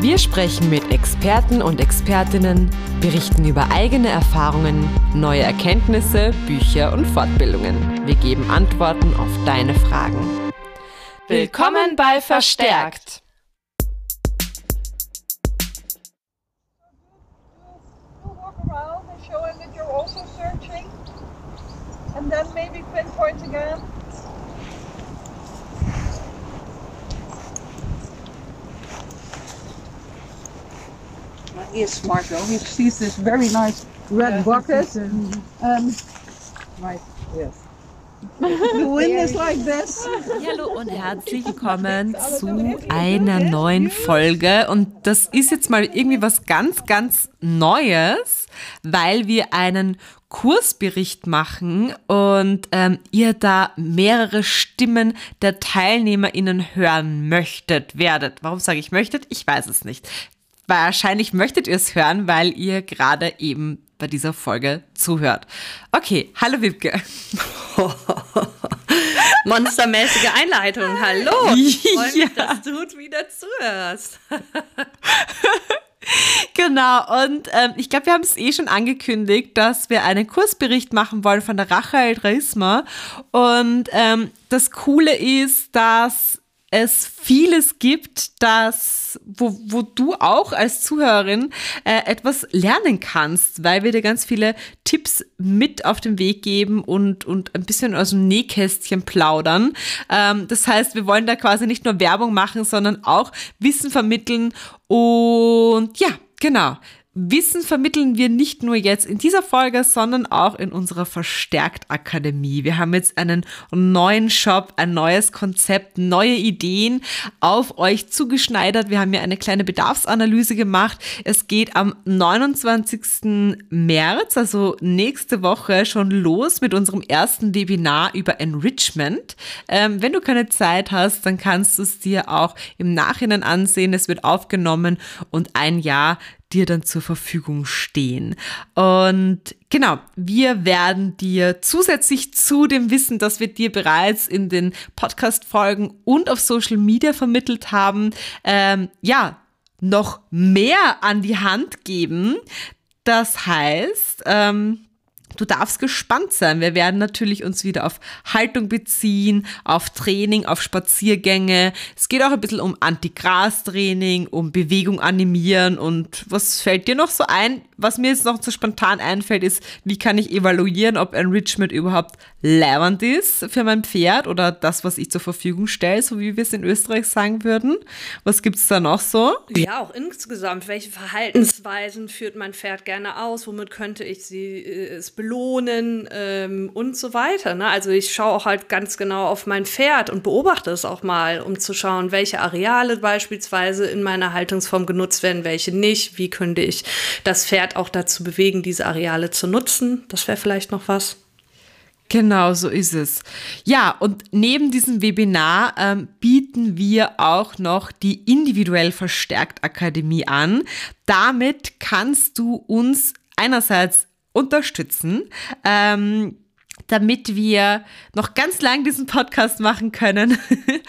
Wir sprechen mit Experten und Expertinnen, berichten über eigene Erfahrungen, neue Erkenntnisse, Bücher und Fortbildungen. Wir geben Antworten auf deine Fragen. Willkommen bei Verstärkt. And then maybe pinpoint again. He is smart though. He sees this very nice red bucket. Um, right, yes. The wind is like this. Hallo und herzlich willkommen zu einer neuen Folge. Und das ist jetzt mal irgendwie was ganz, ganz Neues, weil wir einen Kursbericht machen und ähm, ihr da mehrere Stimmen der TeilnehmerInnen hören möchtet, werdet. Warum sage ich möchtet? Ich weiß es nicht. Wahrscheinlich möchtet ihr es hören, weil ihr gerade eben bei dieser Folge zuhört. Okay, hallo Wibke. Monstermäßige Einleitung. Hallo. Ich freue mich, ja. dass du wieder zuhörst. Genau, und ähm, ich glaube, wir haben es eh schon angekündigt, dass wir einen Kursbericht machen wollen von der Rachel Dresmer. Und ähm, das Coole ist, dass es vieles gibt, das, wo, wo du auch als Zuhörerin äh, etwas lernen kannst, weil wir dir ganz viele Tipps mit auf den Weg geben und, und ein bisschen aus dem Nähkästchen plaudern. Ähm, das heißt, wir wollen da quasi nicht nur Werbung machen, sondern auch Wissen vermitteln und ja, genau. Wissen vermitteln wir nicht nur jetzt in dieser Folge, sondern auch in unserer Verstärkt-Akademie. Wir haben jetzt einen neuen Shop, ein neues Konzept, neue Ideen auf euch zugeschneidert. Wir haben ja eine kleine Bedarfsanalyse gemacht. Es geht am 29. März, also nächste Woche, schon los mit unserem ersten Webinar über Enrichment. Ähm, wenn du keine Zeit hast, dann kannst du es dir auch im Nachhinein ansehen. Es wird aufgenommen und ein Jahr dir dann zur Verfügung stehen. Und genau, wir werden dir zusätzlich zu dem Wissen, das wir dir bereits in den Podcast-Folgen und auf Social Media vermittelt haben, ähm, ja, noch mehr an die Hand geben. Das heißt, ähm, Du darfst gespannt sein. Wir werden natürlich uns wieder auf Haltung beziehen, auf Training, auf Spaziergänge. Es geht auch ein bisschen um Anti-Gras-Training, um Bewegung animieren. Und was fällt dir noch so ein? Was mir jetzt noch so spontan einfällt, ist, wie kann ich evaluieren, ob Enrichment überhaupt leibend ist für mein Pferd oder das, was ich zur Verfügung stelle, so wie wir es in Österreich sagen würden. Was gibt es da noch so? Ja, auch insgesamt. Welche Verhaltensweisen führt mein Pferd gerne aus? Womit könnte ich sie äh, es belohnen ähm, und so weiter? Ne? Also ich schaue auch halt ganz genau auf mein Pferd und beobachte es auch mal, um zu schauen, welche Areale beispielsweise in meiner Haltungsform genutzt werden, welche nicht. Wie könnte ich das Pferd auch dazu bewegen, diese Areale zu nutzen? Das wäre vielleicht noch was. Genau, so ist es. Ja, und neben diesem Webinar ähm, bieten wir auch noch die individuell verstärkt Akademie an. Damit kannst du uns einerseits unterstützen. Ähm, damit wir noch ganz lang diesen Podcast machen können.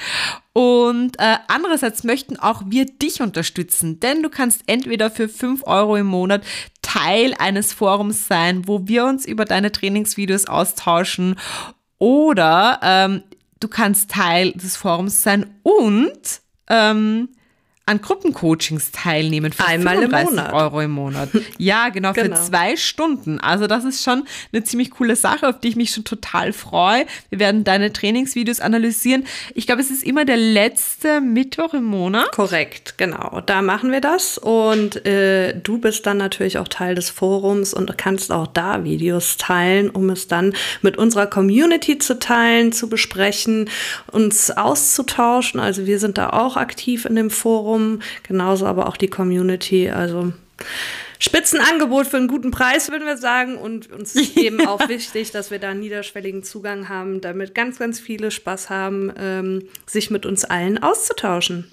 Und äh, andererseits möchten auch wir dich unterstützen, denn du kannst entweder für 5 Euro im Monat Teil eines Forums sein, wo wir uns über deine Trainingsvideos austauschen oder ähm, du kannst Teil des Forums sein und ähm, an Gruppencoachings teilnehmen für Einmal im Monat. Euro im Monat. Ja, genau, genau, für zwei Stunden. Also das ist schon eine ziemlich coole Sache, auf die ich mich schon total freue. Wir werden deine Trainingsvideos analysieren. Ich glaube, es ist immer der letzte Mittwoch im Monat. Korrekt, genau. Da machen wir das. Und äh, du bist dann natürlich auch Teil des Forums und kannst auch da Videos teilen, um es dann mit unserer Community zu teilen, zu besprechen, uns auszutauschen. Also wir sind da auch aktiv in dem Forum drumherum, genauso aber auch die Community. Also Spitzenangebot für einen guten Preis, würden wir sagen. Und uns ist eben auch wichtig, dass wir da niederschwelligen Zugang haben, damit ganz, ganz viele Spaß haben, ähm, sich mit uns allen auszutauschen.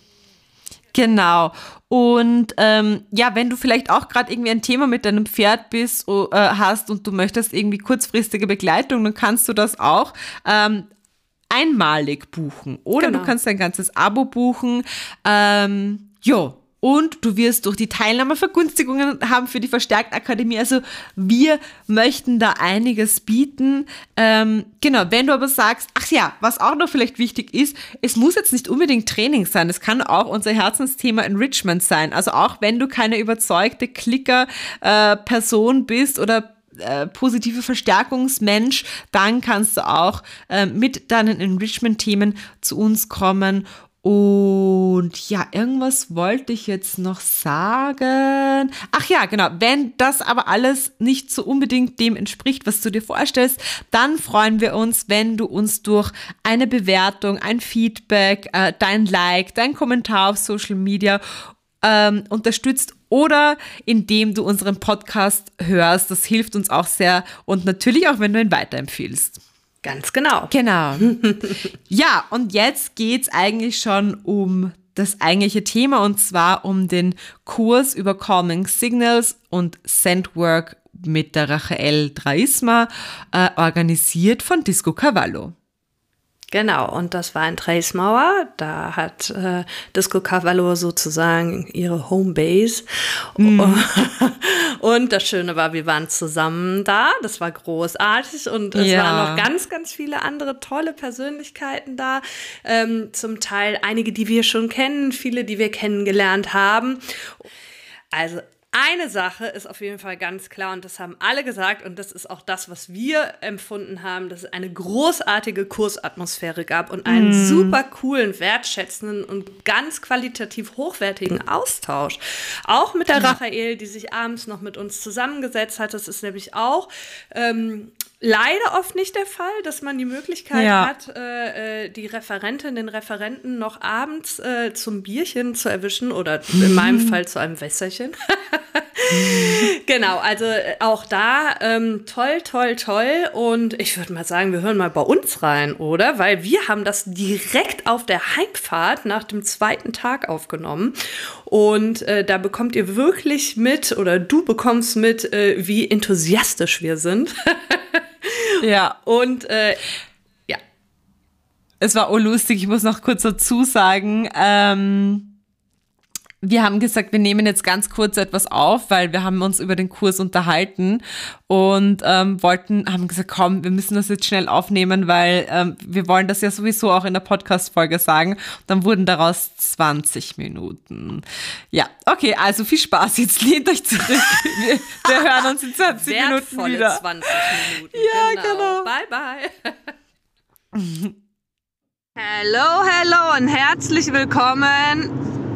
Genau. Und ähm, ja, wenn du vielleicht auch gerade irgendwie ein Thema mit deinem Pferd bist, äh, hast und du möchtest irgendwie kurzfristige Begleitung, dann kannst du das auch ähm, einmalig buchen. Oder genau. du kannst ein ganzes Abo buchen. Ähm, jo, und du wirst durch die Teilnahme Vergünstigungen haben für die Verstärktakademie. Also wir möchten da einiges bieten. Ähm, genau, wenn du aber sagst, ach ja, was auch noch vielleicht wichtig ist, es muss jetzt nicht unbedingt Training sein. Es kann auch unser Herzensthema Enrichment sein. Also auch wenn du keine überzeugte Klicker-Person äh, bist oder äh, positive Verstärkungsmensch, dann kannst du auch äh, mit deinen Enrichment-Themen zu uns kommen und ja, irgendwas wollte ich jetzt noch sagen. Ach ja, genau. Wenn das aber alles nicht so unbedingt dem entspricht, was du dir vorstellst, dann freuen wir uns, wenn du uns durch eine Bewertung, ein Feedback, äh, dein Like, dein Kommentar auf Social Media ähm, unterstützt oder indem du unseren Podcast hörst. Das hilft uns auch sehr und natürlich auch, wenn du ihn weiterempfiehlst. Ganz genau. Genau. ja, und jetzt geht es eigentlich schon um das eigentliche Thema und zwar um den Kurs über Calming Signals und Sendwork mit der Rachael Draisma, äh, organisiert von Disco Cavallo. Genau, und das war in Treismauer. Da hat äh, Disco Cavallo sozusagen ihre Homebase. Mm. Und das Schöne war, wir waren zusammen da. Das war großartig. Und es ja. waren noch ganz, ganz viele andere tolle Persönlichkeiten da. Ähm, zum Teil einige, die wir schon kennen, viele, die wir kennengelernt haben. Also eine Sache ist auf jeden Fall ganz klar und das haben alle gesagt und das ist auch das, was wir empfunden haben, dass es eine großartige Kursatmosphäre gab und einen mm. super coolen, wertschätzenden und ganz qualitativ hochwertigen Austausch. Auch mit der Rachael, die sich abends noch mit uns zusammengesetzt hat. Das ist nämlich auch ähm, leider oft nicht der Fall, dass man die Möglichkeit ja. hat, äh, äh, die Referentin, den Referenten noch abends äh, zum Bierchen zu erwischen oder in meinem Fall zu einem Wässerchen. genau, also äh, auch da ähm, toll, toll, toll. Und ich würde mal sagen, wir hören mal bei uns rein, oder? Weil wir haben das direkt auf der Heimfahrt nach dem zweiten Tag aufgenommen. Und äh, da bekommt ihr wirklich mit oder du bekommst mit, äh, wie enthusiastisch wir sind. Ja. Und äh, ja. Es war lustig, ich muss noch kurz dazu sagen, ähm, wir haben gesagt, wir nehmen jetzt ganz kurz etwas auf, weil wir haben uns über den Kurs unterhalten und ähm, wollten, haben gesagt, komm, wir müssen das jetzt schnell aufnehmen, weil ähm, wir wollen das ja sowieso auch in der Podcast-Folge sagen. Dann wurden daraus 20 Minuten. Ja, okay, also viel Spaß. Jetzt lehnt euch zurück. Wir, wir hören uns in 20 Minuten wieder. 20 Minuten. Ja, genau. genau. Bye, bye. Hallo, hallo und herzlich willkommen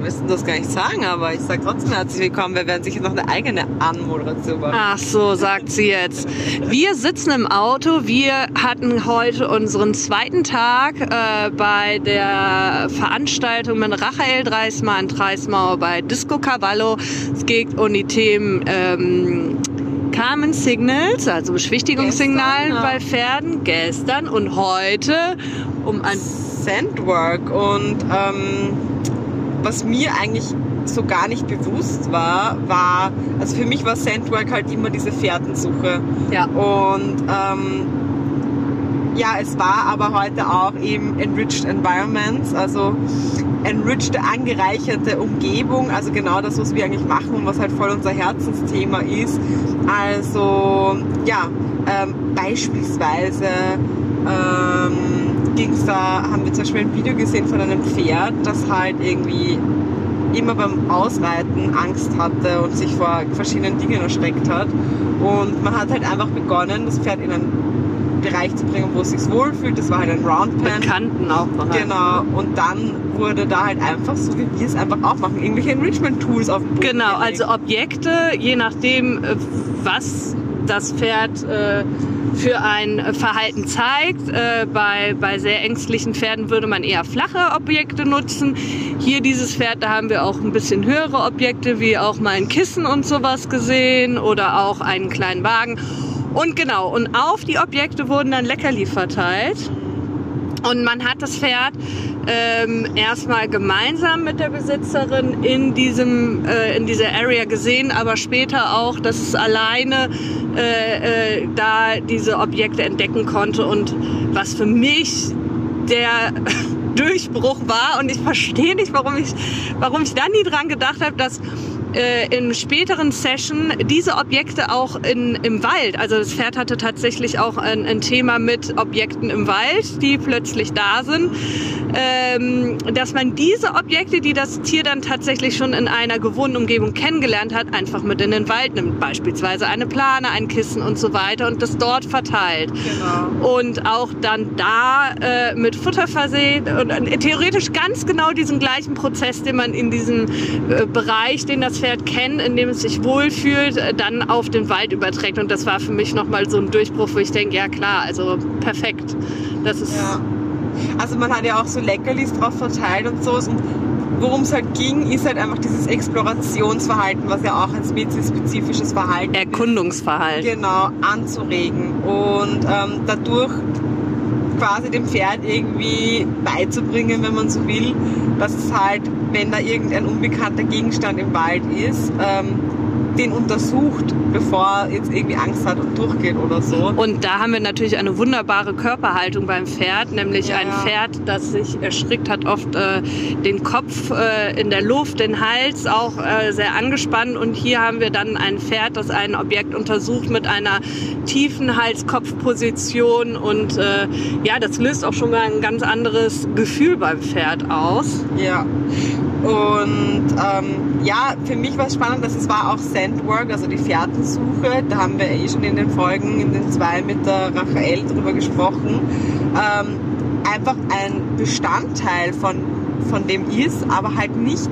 müssten das gar nicht sagen, aber ich sage trotzdem herzlich willkommen. Wir werden sicher noch eine eigene Anmoderation machen. Ach so, sagt sie jetzt. Wir sitzen im Auto. Wir hatten heute unseren zweiten Tag äh, bei der Veranstaltung mit Rachael Dreismar in Dreismau bei Disco Cavallo. Es geht um die Themen ähm, Carmen Signals, also Beschwichtigungssignalen gestern, bei Pferden, gestern und heute um ein Sandwork und ähm, was mir eigentlich so gar nicht bewusst war, war, also für mich war Sandwork halt immer diese Fährtensuche. Ja. Und ähm, ja, es war aber heute auch eben Enriched Environments, also enrichte, angereicherte Umgebung, also genau das, was wir eigentlich machen und was halt voll unser Herzensthema ist. Also ja, ähm, beispielsweise ähm, ging's da, haben wir zum Beispiel ein Video gesehen von einem Pferd, das halt irgendwie immer beim Ausreiten Angst hatte und sich vor verschiedenen Dingen erschreckt hat. Und man hat halt einfach begonnen, das Pferd in einen Bereich zu bringen, wo es sich wohlfühlt. Das war halt ein Roundpen. Bekannten auch noch. Genau. Und dann wurde da halt einfach, so wie wir es einfach auch machen, irgendwelche Enrichment-Tools auf dem Boden Genau, gelegt. also Objekte, je nachdem, äh, was das Pferd äh, für ein Verhalten zeigt. Äh, bei, bei sehr ängstlichen Pferden würde man eher flache Objekte nutzen. Hier dieses Pferd, da haben wir auch ein bisschen höhere Objekte, wie auch mal ein Kissen und sowas gesehen oder auch einen kleinen Wagen. Und genau, und auf die Objekte wurden dann Leckerli verteilt. Und man hat das Pferd ähm, erstmal gemeinsam mit der Besitzerin in diesem äh, in dieser Area gesehen, aber später auch, dass es alleine äh, äh, da diese Objekte entdecken konnte und was für mich der Durchbruch war. Und ich verstehe nicht, warum ich warum ich da nie dran gedacht habe, dass äh, in späteren Session diese Objekte auch in, im Wald, also das Pferd hatte tatsächlich auch ein, ein Thema mit Objekten im Wald, die plötzlich da sind, ähm, dass man diese Objekte, die das Tier dann tatsächlich schon in einer gewohnten Umgebung kennengelernt hat, einfach mit in den Wald nimmt. Beispielsweise eine Plane, ein Kissen und so weiter und das dort verteilt. Genau. Und auch dann da äh, mit Futter versehen und äh, theoretisch ganz genau diesen gleichen Prozess, den man in diesem äh, Bereich, den das Pferd kennt, in dem es sich wohlfühlt, äh, dann auf den Wald überträgt. Und das war für mich nochmal so ein Durchbruch, wo ich denke, ja klar, also perfekt. Das ist ja. Also man hat ja auch so Leckerlis drauf verteilt und so. Und worum es halt ging, ist halt einfach dieses Explorationsverhalten, was ja auch ein speziespezifisches Verhalten Erkundungsverhalten. Ist, genau, anzuregen. Und ähm, dadurch quasi dem Pferd irgendwie beizubringen, wenn man so will, dass es halt, wenn da irgendein unbekannter Gegenstand im Wald ist, ähm, den untersucht, bevor er jetzt irgendwie Angst hat und durchgeht oder so. Und da haben wir natürlich eine wunderbare Körperhaltung beim Pferd, nämlich ja. ein Pferd, das sich erschrickt hat, oft äh, den Kopf äh, in der Luft, den Hals auch äh, sehr angespannt. Und hier haben wir dann ein Pferd, das ein Objekt untersucht mit einer tiefen Hals-Kopf-Position. Und äh, ja, das löst auch schon mal ein ganz anderes Gefühl beim Pferd aus. Ja. Und ähm, ja, für mich war es spannend, dass es war auch Sandwork, also die Fährtensuche. Da haben wir eh schon in den Folgen, in den zwei mit der Rachel drüber gesprochen. Ähm, einfach ein Bestandteil von, von dem ist, aber halt nicht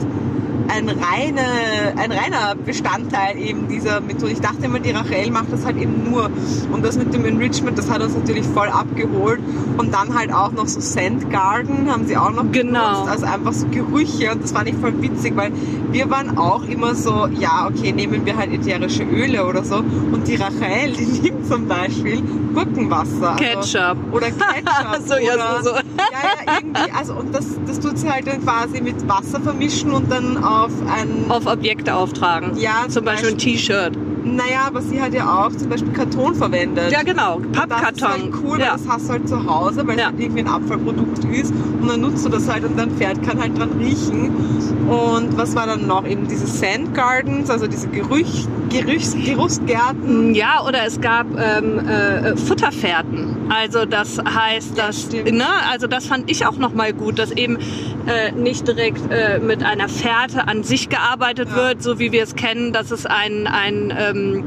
ein, reine, ein reiner Bestandteil eben dieser Methode. Ich dachte immer, die Rachel macht das halt eben nur. Und das mit dem Enrichment, das hat uns natürlich voll abgeholt. Und dann halt auch noch so Sand Garden haben sie auch noch genau. benutzt. Also einfach so Gerüche. Und das fand ich voll witzig, weil wir waren auch immer so, ja, okay, nehmen wir halt ätherische Öle oder so. Und die Rachel, die nimmt zum Beispiel Gurkenwasser. Also Ketchup. Also, oder Ketchup. so, oder, ja, so, so. ja, ja, irgendwie. Also, und das, das tut sie halt dann quasi mit Wasser vermischen und dann auf ein... Auf Objekte auftragen. Ja, zum, Beispiel, Beispiel ein T-Shirt. Naja, aber sie hat ja auch zum Beispiel Karton verwendet. Ja, genau. Pappkarton. Das ist halt cool, ja. weil das hast du halt zu Hause, weil ja. es halt irgendwie ein Abfallprodukt ist. Und dann nutzt du das halt und dein Pferd kann halt dran riechen. Und was war dann noch? Eben diese Sand Gardens, also diese Gerüch, Gerüchs, Geruchsgärten. Ja, oder es gab ähm, äh, Futterfährten. Also das heißt, dass, ja, ne, also das fand ich auch nochmal gut, dass eben äh, nicht direkt äh, mit einer Fährte an sich gearbeitet ja. wird, so wie wir es kennen, dass es ein, ein ähm,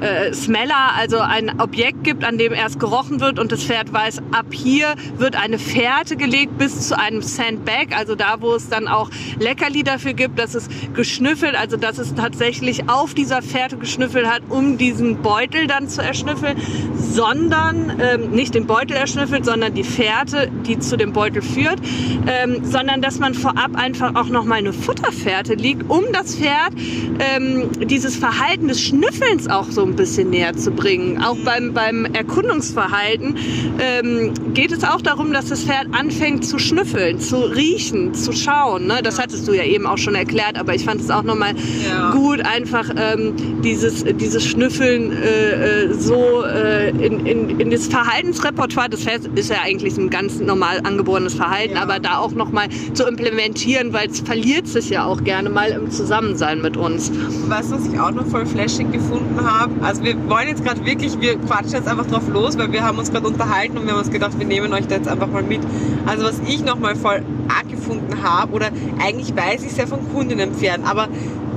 äh, Smeller, also ein Objekt gibt, an dem erst gerochen wird und das Pferd weiß, ab hier wird eine Fährte gelegt bis zu einem Sandbag, also da, wo es dann auch Leckerli dafür gibt, dass es geschnüffelt, also dass es tatsächlich auf dieser Fährte geschnüffelt hat, um diesen Beutel dann zu erschnüffeln, sondern ähm, nicht den Beutel erschnüffelt, sondern die Fährte, die zu dem Beutel führt, ähm, sondern dass man vorab einfach auch noch mal eine Futterfährte liegt, um das Pferd ähm, dieses Verhalten des Schnüffelns auch so ein bisschen näher zu bringen. Auch beim, beim Erkundungsverhalten ähm, geht es auch darum, dass das Pferd anfängt zu schnüffeln, zu riechen, zu schauen. Ne? Das hattest du ja eben auch schon erklärt, aber ich fand es auch nochmal ja. gut, einfach ähm, dieses, dieses Schnüffeln äh, äh, so äh, in, in, in das Verhaltensrepertoire des Pferds ist ja eigentlich ein ganz normal angeborenes Verhalten, ja. aber da auch nochmal zu implementieren, weil es verliert sich ja auch gerne mal im Zusammensein mit uns. Weißt du, was ich auch noch voll flashig gefunden habe? Also wir wollen jetzt gerade wirklich, wir quatschen jetzt einfach drauf los, weil wir haben uns gerade unterhalten und wir haben uns gedacht, wir nehmen euch da jetzt einfach mal mit. Also was ich nochmal voll arg gefunden habe, oder eigentlich weiß ich es ja von Kundinnenpferden, aber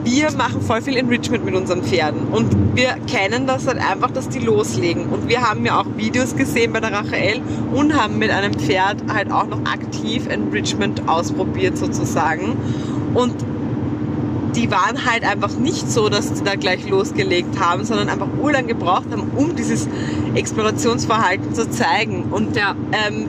wir machen voll viel Enrichment mit unseren Pferden und wir kennen das halt einfach, dass die loslegen. Und wir haben ja auch Videos gesehen bei der Rachel und haben mit einem Pferd halt auch noch aktiv Enrichment ausprobiert sozusagen. Und die waren halt einfach nicht so, dass sie da gleich losgelegt haben, sondern einfach urlang gebraucht haben, um dieses Explorationsverhalten zu zeigen. Und Ja. ähm,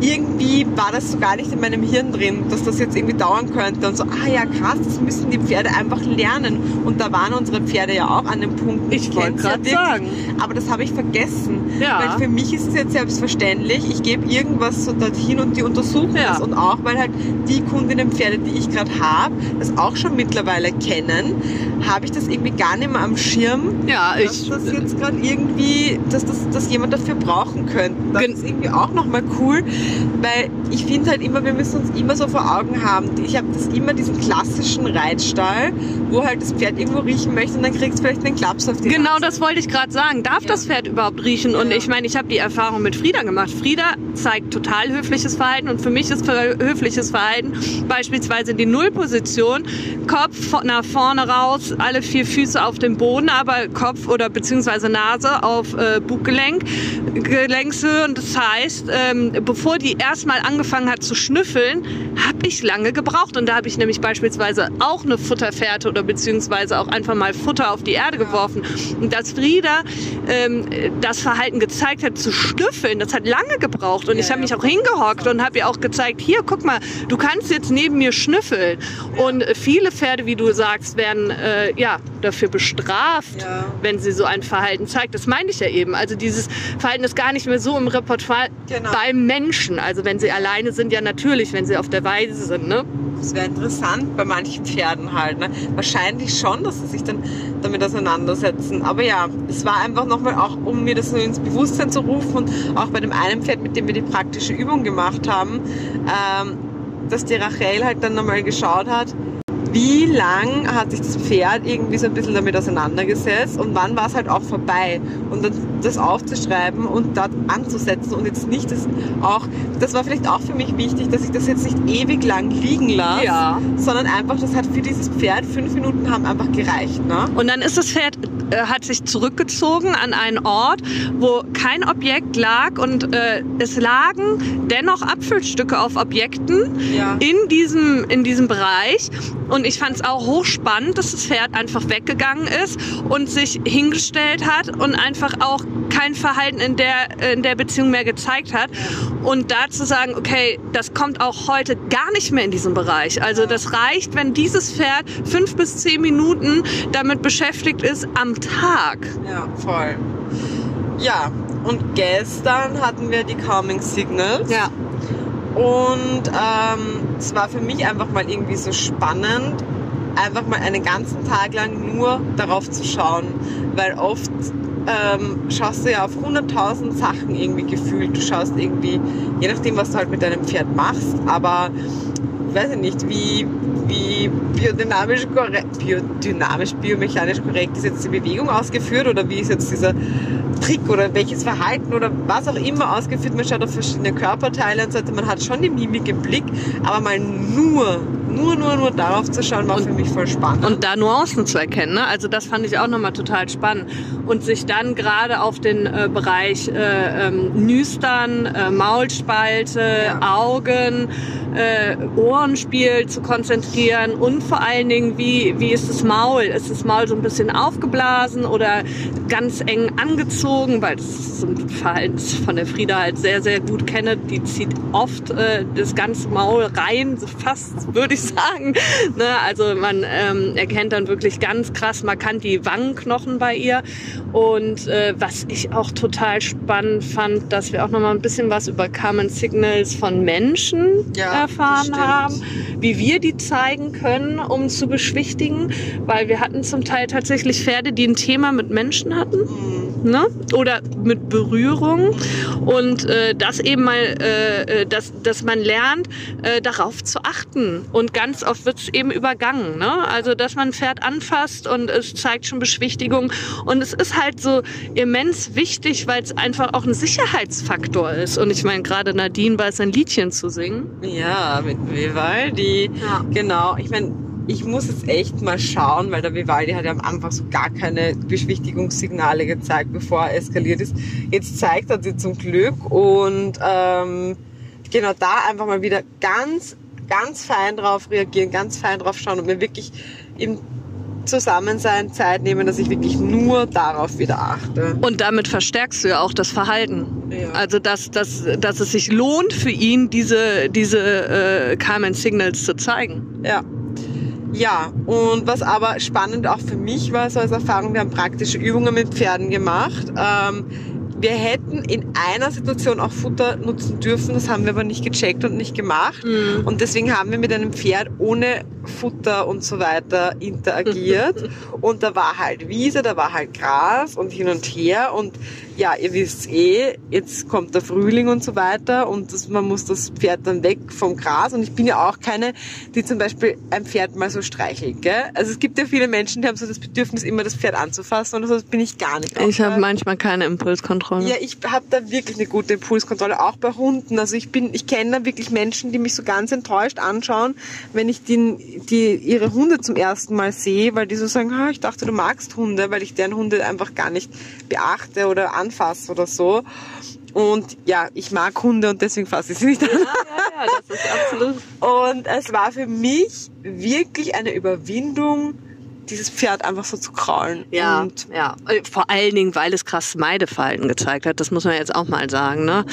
irgendwie war das so gar nicht in meinem Hirn drin, dass das jetzt irgendwie dauern könnte. Und so, ah ja, krass, das müssen die Pferde einfach lernen. Und da waren unsere Pferde ja auch an dem Punkt. Ich wollte ja wirklich, sagen. Aber das habe ich vergessen. Ja. Weil für mich ist es jetzt selbstverständlich, ich gebe irgendwas so dorthin und die untersuchen Ja. das. Und auch, weil halt die Kundinnen Pferde, die ich gerade habe, das auch schon mittlerweile kennen, habe ich das irgendwie gar nicht mehr am Schirm, Ja, dass ich, das jetzt gerade irgendwie, dass das dass jemand dafür brauchen könnte. Das ist irgendwie auch nochmal cool, weil ich finde halt immer, wir müssen uns immer so vor Augen haben. Ich habe das immer diesen klassischen Reitstall, wo halt das Pferd irgendwo riechen möchte und dann kriegst du vielleicht einen Klaps auf die Genau Nase. das wollte ich gerade sagen. Darf das Pferd überhaupt riechen? Und Ja. ich meine, ich habe die Erfahrung mit Frieda gemacht. Frieda zeigt total höfliches Verhalten und für mich ist höfliches Verhalten beispielsweise die Nullposition, Kopf nach vorne raus, alle vier Füße auf dem Boden, aber Kopf oder beziehungsweise Nase auf äh, Buggelenk, Gelenkshöhe. Und das heißt, ähm, bevor die erstmal angefangen hat zu schnüffeln, habe ich lange gebraucht. Und da habe ich nämlich beispielsweise auch eine Futterfährte oder beziehungsweise auch einfach mal Futter auf die Erde geworfen. Und dass Frieda ähm, das Verhalten gezeigt hat, zu schnüffeln, das hat lange gebraucht. Und Ja, ich habe ja, mich auch hingehockt und habe ihr auch gezeigt, hier, guck mal, du kannst jetzt neben mir schnüffeln. Und viele Pferde, wie du sagst, werden äh, ja dafür bestraft, Ja. wenn sie so ein Verhalten zeigt. Das meine ich ja eben. Also dieses Verhalten ist gar nicht mehr so im Repertoire Genau. beim Menschen. Also wenn sie alleine sind, ja natürlich, wenn sie auf der Weide sind. Ne? Das wäre interessant bei manchen Pferden halt. Ne? Wahrscheinlich schon, dass sie sich dann damit auseinandersetzen. Aber ja, es war einfach nochmal auch, um mir das so ins Bewusstsein zu rufen und auch bei dem einen Pferd, mit dem wir die praktische Übung gemacht haben, ähm, dass die Rachel halt dann nochmal geschaut hat, wie lang hat sich das Pferd irgendwie so ein bisschen damit auseinandergesetzt und wann war es halt auch vorbei. Und dann das aufzuschreiben und dort anzusetzen und jetzt nicht das auch, das war vielleicht auch für mich wichtig, dass ich das jetzt nicht ewig lang liegen lasse, Ja. sondern einfach, das hat für dieses Pferd fünf Minuten haben einfach gereicht. Ne? Und dann ist das Pferd, äh, hat sich zurückgezogen an einen Ort, wo kein Objekt lag und äh, es lagen dennoch Apfelstücke auf Objekten Ja. in diesem, in diesem Bereich. Und ich fand es auch hochspannend, dass das Pferd einfach weggegangen ist und sich hingestellt hat und einfach auch kein Verhalten in der, in der Beziehung mehr gezeigt hat. Und da zu sagen, okay, das kommt auch heute gar nicht mehr in diesem Bereich. Also das reicht, wenn dieses Pferd fünf bis zehn Minuten damit beschäftigt ist am Tag. Ja, voll. Ja, und gestern hatten wir die Calming Signals. Ja. Und ähm, es war für mich einfach mal irgendwie so spannend, einfach mal einen ganzen Tag lang nur darauf zu schauen. Weil oft ähm, schaust du ja auf 100.000 Sachen irgendwie gefühlt. Du schaust irgendwie, je nachdem, was du halt mit deinem Pferd machst, aber weiß ich nicht, wie, wie biodynamisch korrekt, biodynamisch, biomechanisch korrekt ist jetzt die Bewegung ausgeführt oder wie ist jetzt dieser Trick oder welches Verhalten oder was auch immer ausgeführt. Man schaut auf verschiedene Körperteile und so weiter. Man hat schon die Mimik im Blick, aber mal nur, nur, nur, nur darauf zu schauen, war für mich voll spannend. Und da Nuancen zu erkennen. Ne? Also das fand ich auch nochmal total spannend. Und sich dann gerade auf den äh, Bereich äh, ähm, Nüstern, äh, Maulspalte, Ja. Augen, äh, Ohrenspiel zu konzentrieren und vor allen Dingen, wie, wie ist das Maul? Ist das Maul so ein bisschen aufgeblasen oder ganz eng angezogen? Weil das ist so ein Verhalten von der Frieda halt sehr, sehr gut kenne. Die zieht oft äh, das ganze Maul rein, so fast würde ich sagen. Ne? Also man ähm, erkennt dann wirklich ganz krass markant die Wangenknochen bei ihr. Und äh, was ich auch total spannend fand, dass wir auch noch mal ein bisschen was über Common Signals von Menschen Ja, erfahren haben, wie wir die zeigen können, um zu beschwichtigen, weil wir hatten zum Teil tatsächlich Pferde, die ein Thema mit Menschen hatten Mhm. ne? oder mit Berührung und äh, das eben mal, äh, äh, dass, dass man lernt, äh, darauf zu achten und ganz oft wird es eben übergangen, ne? also dass man ein Pferd anfasst und es zeigt schon Beschwichtigung und es ist halt so immens wichtig, weil es einfach auch ein Sicherheitsfaktor ist und ich meine gerade Nadine weiß ein Liedchen zu singen. Ja, mit Vivaldi. Ja. Genau. Ich meine, ich muss jetzt echt mal schauen, weil der Vivaldi hat ja am Anfang so gar keine Beschwichtigungssignale gezeigt, bevor er eskaliert ist. Jetzt zeigt er sie zum Glück und ähm, genau da einfach mal wieder ganz ganz fein drauf reagieren, ganz fein drauf schauen und mir wirklich im Zusammensein Zeit nehmen, dass ich wirklich nur darauf wieder achte. Und damit verstärkst du ja auch das Verhalten. Ja. Also, dass, dass, dass es sich lohnt für ihn, diese, diese äh, Carmen Signals zu zeigen. Ja. Ja, und was aber spannend auch für mich war, so als Erfahrung, wir haben praktische Übungen mit Pferden gemacht. Ähm, wir hätten in einer Situation auch Futter nutzen dürfen, das haben wir aber nicht gecheckt und nicht gemacht. Und deswegen haben wir mit einem Pferd ohne Futter und so weiter interagiert. und da war halt Wiese, da war halt Gras und hin und her. Und ja, ihr wisst eh, jetzt kommt der Frühling und so weiter und das, man muss das Pferd dann weg vom Gras. Und ich bin ja auch keine, die zum Beispiel ein Pferd mal so streichelt. Gell? Also es gibt ja viele Menschen, die haben so das Bedürfnis, immer das Pferd anzufassen und so, das bin ich gar nicht. Ich habe manchmal keine Impulskontrolle. Ja, ich habe da wirklich eine gute Impulskontrolle, auch bei Hunden. Also ich bin, ich kenne da wirklich Menschen, die mich so ganz enttäuscht anschauen, wenn ich die, die ihre Hunde zum ersten Mal sehe, weil die so sagen, ah, ich dachte, du magst Hunde, weil ich deren Hunde einfach gar nicht beachte oder anfasse oder so. Und ja, ich mag Hunde und deswegen fasse ich sie nicht an. ja, das ist absolut. Und es war für mich wirklich eine Überwindung, dieses Pferd einfach so zu kraulen. Ja, Und ja. Äh, Vor allen Dingen, weil es krass Meideverhalten gezeigt hat. Das muss man jetzt auch mal sagen. Ne?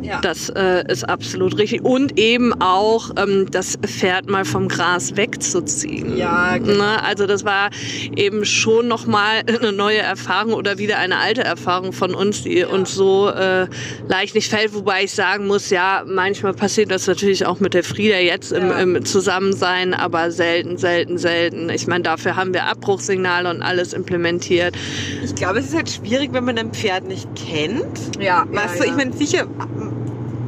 Ja. Das äh, ist absolut richtig. Und eben auch ähm, das Pferd mal vom Gras wegzuziehen. Ja, genau. Ne? Also das war eben schon nochmal eine neue Erfahrung oder wieder eine alte Erfahrung von uns, die uns so äh, leicht nicht fällt. Wobei ich sagen muss, ja, manchmal passiert das natürlich auch mit der Frieda jetzt im, Ja. im Zusammensein, aber selten, selten, selten. Ich meine, dafür haben wir Abbruchsignale und alles implementiert. Ich glaube, es ist halt schwierig, wenn man ein Pferd nicht kennt. Ja, Weißt du, ich meine, sicher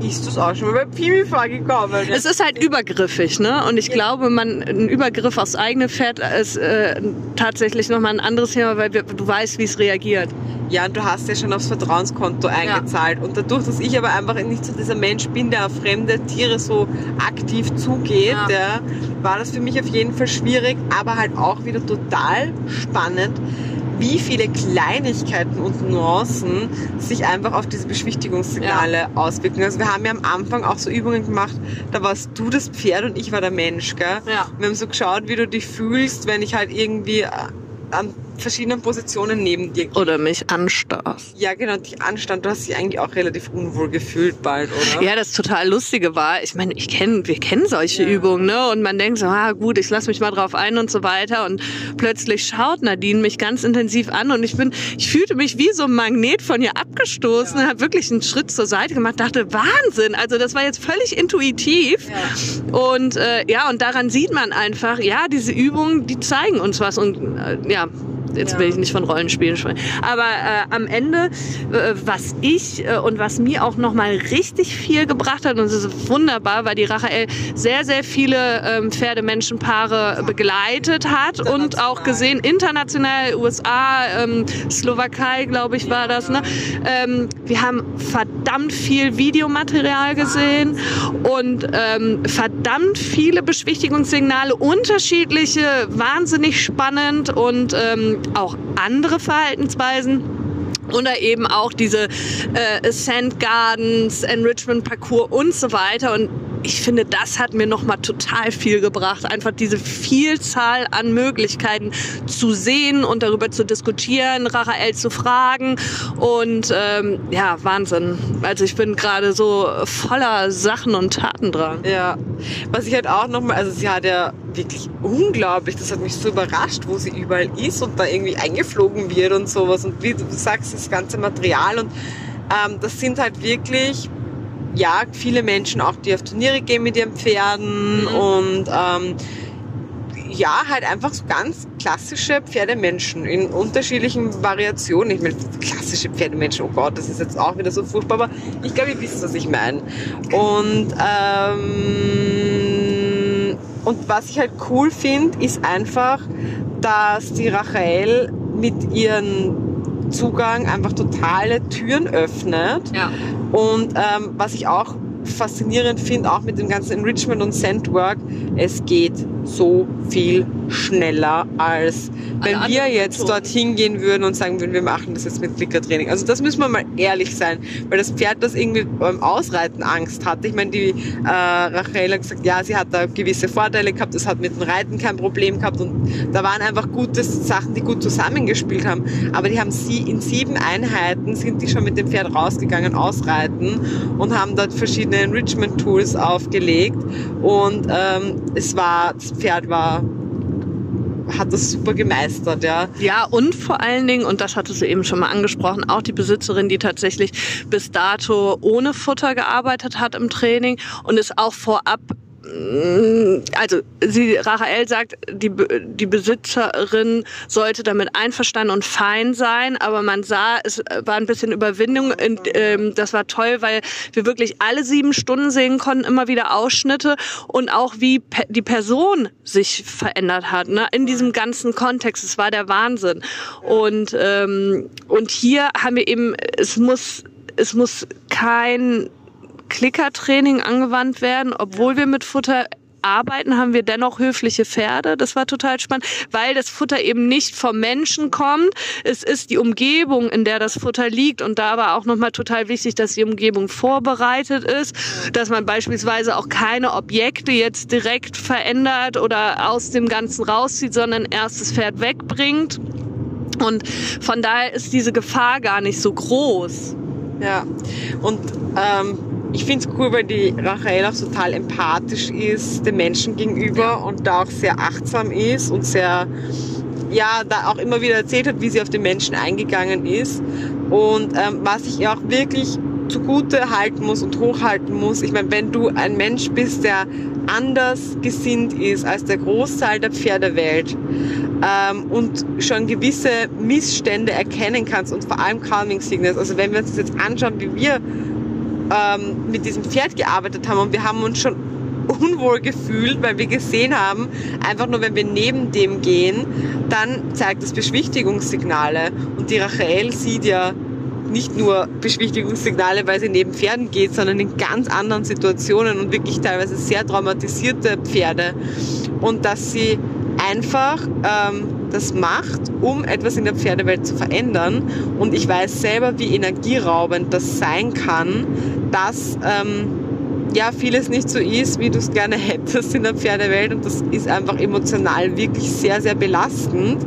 ist das auch schon mal bei Piwi vorgekommen. Es ist halt übergriffig, ne? Und ich glaube, man ein Übergriff aufs eigene Pferd ist äh, tatsächlich nochmal ein anderes Thema, weil du weißt, wie es reagiert. ja, und du hast ja schon aufs Vertrauenskonto eingezahlt. Und dadurch, dass ich aber einfach nicht so dieser Mensch bin, der auf fremde Tiere so aktiv zugeht, Ja. ja. war das für mich auf jeden Fall schwierig, aber halt auch wieder total spannend, wie viele Kleinigkeiten und Nuancen sich einfach auf diese Beschwichtigungssignale auswirken. Also wir haben ja am Anfang auch so Übungen gemacht, da warst du das Pferd und ich war der Mensch, gell? Ja. Wir haben so geschaut, wie du dich fühlst, wenn ich halt irgendwie äh, an verschiedenen Positionen neben dir. Oder mich anstarrst. Ja, genau, dich anstand. Du hast dich eigentlich auch relativ unwohl gefühlt bald, oder? Ja, das total Lustige war, ich meine, ich kenn, wir kennen solche Ja. Übungen, ne? Und man denkt so, ah gut, ich lasse mich mal drauf ein und so weiter. Und plötzlich schaut Nadine mich ganz intensiv an und ich bin, ich fühlte mich wie so ein Magnet von ihr abgestoßen und habe wirklich einen Schritt zur Seite gemacht, dachte, Wahnsinn, also das war jetzt völlig intuitiv. Und äh, ja, und daran sieht man einfach, ja, diese Übungen, die zeigen uns was. Und äh, ja, jetzt Ja. will ich nicht von Rollenspielen sprechen. Aber äh, am Ende, äh, was ich äh, und was mir auch nochmal richtig viel gebracht hat, und es ist wunderbar, weil die Rachael sehr, sehr viele ähm, Pferdemenschenpaare begleitet hat und auch gesehen, international, USA, ähm, Slowakei, glaube ich, war das. Ne? Ähm, wir haben verdammt viel Videomaterial gesehen und ähm, verdammt viele Beschwichtigungssignale, unterschiedliche, wahnsinnig spannend und ähm, auch andere Verhaltensweisen. Oder eben auch diese äh, Sand Gardens, Enrichment Parcours und so weiter. Und ich finde, das hat mir nochmal total viel gebracht. Einfach diese Vielzahl an Möglichkeiten zu sehen und darüber zu diskutieren, Rachael zu fragen. Und ähm, ja, Wahnsinn. Also ich bin gerade so voller Sachen und Taten dran. Ja, was ich halt auch nochmal, also sie hat ja wirklich unglaublich, das hat mich so überrascht, wo sie überall ist und da irgendwie eingeflogen wird und sowas und wie du sagst, das ganze Material und ähm, das sind halt wirklich, ja, viele Menschen auch, die auf Turniere gehen mit ihren Pferden und ähm, ja, halt einfach so ganz klassische Pferdemenschen in unterschiedlichen Variationen. Ich meine, klassische Pferdemenschen, oh Gott, das ist jetzt auch wieder so furchtbar, aber ich glaube, ihr wisst, was ich meine. Und, ähm, und was ich halt cool finde, ist einfach, dass die Rachel mit ihrem Zugang einfach totale Türen öffnet. Ja. Und ähm, was ich auch faszinierend finde, auch mit dem ganzen Enrichment und Sandwork, es geht so viel schneller, als wenn Alle wir jetzt Methoden. dorthin gehen würden und sagen würden, wir machen das jetzt mit Klickertraining. Also das müssen wir mal ehrlich sein, weil das Pferd, das irgendwie beim Ausreiten Angst hatte. Ich meine, die äh, Rachel hat gesagt, ja, sie hat da gewisse Vorteile gehabt, es hat mit dem Reiten kein Problem gehabt und da waren einfach gute Sachen, die gut zusammengespielt haben. Aber die haben sie in sieben Einheiten sind die schon mit dem Pferd rausgegangen, ausreiten und haben dort verschiedene Enrichment-Tools aufgelegt und ähm, es war, das Pferd war hat das super gemeistert, ja. Ja, und vor allen Dingen, und das hatte sie eben schon mal angesprochen, auch die Besitzerin, die tatsächlich bis dato ohne Futter gearbeitet hat im Training und es auch vorab also sie, Rachael sagt, die, die Besitzerin sollte damit einverstanden und fein sein, aber man sah, es war ein bisschen Überwindung. Und, ähm, das war toll, weil wir wirklich alle sieben Stunden sehen konnten, immer wieder Ausschnitte und auch wie pe die Person sich verändert hat ne? in diesem ganzen Kontext. Es war der Wahnsinn. Und, ähm, und hier haben wir eben, es muss, es muss kein Klickertraining angewandt werden, obwohl wir mit Futter arbeiten, haben wir dennoch höfliche Pferde. Das war total spannend, weil das Futter eben nicht vom Menschen kommt. Es ist die Umgebung, in der das Futter liegt. Und da war auch nochmal total wichtig, dass die Umgebung vorbereitet ist, dass man beispielsweise auch keine Objekte jetzt direkt verändert oder aus dem Ganzen rauszieht, sondern erst das Pferd wegbringt. Und von daher ist diese Gefahr gar nicht so groß. Ja, und ähm, ich finde es cool, weil die Rachel auch total empathisch ist dem Menschen gegenüber und da auch sehr achtsam ist und sehr, ja, da auch immer wieder erzählt hat, wie sie auf den Menschen eingegangen ist. Und ähm, was ich ihr auch wirklich zugute halten muss und hochhalten muss, ich meine, wenn du ein Mensch bist, der anders gesinnt ist als der Großteil der Pferdewelt ähm, und schon gewisse Missstände erkennen kannst und vor allem Calming Signals, also wenn wir uns das jetzt anschauen, wie wir ähm, mit diesem Pferd gearbeitet haben und wir haben uns schon unwohl gefühlt, weil wir gesehen haben, einfach nur wenn wir neben dem gehen, dann zeigt es Beschwichtigungssignale. Und die Rachel sieht ja nicht nur Beschwichtigungssignale, weil sie neben Pferden geht, sondern in ganz anderen Situationen und wirklich teilweise sehr traumatisierte Pferde. Und dass sie einfach ähm, das macht, um etwas in der Pferdewelt zu verändern. Und ich weiß selber, wie energieraubend das sein kann, dass ähm, ja vieles nicht so ist, wie du es gerne hättest in der Pferdewelt. Und das ist einfach emotional wirklich sehr, sehr belastend.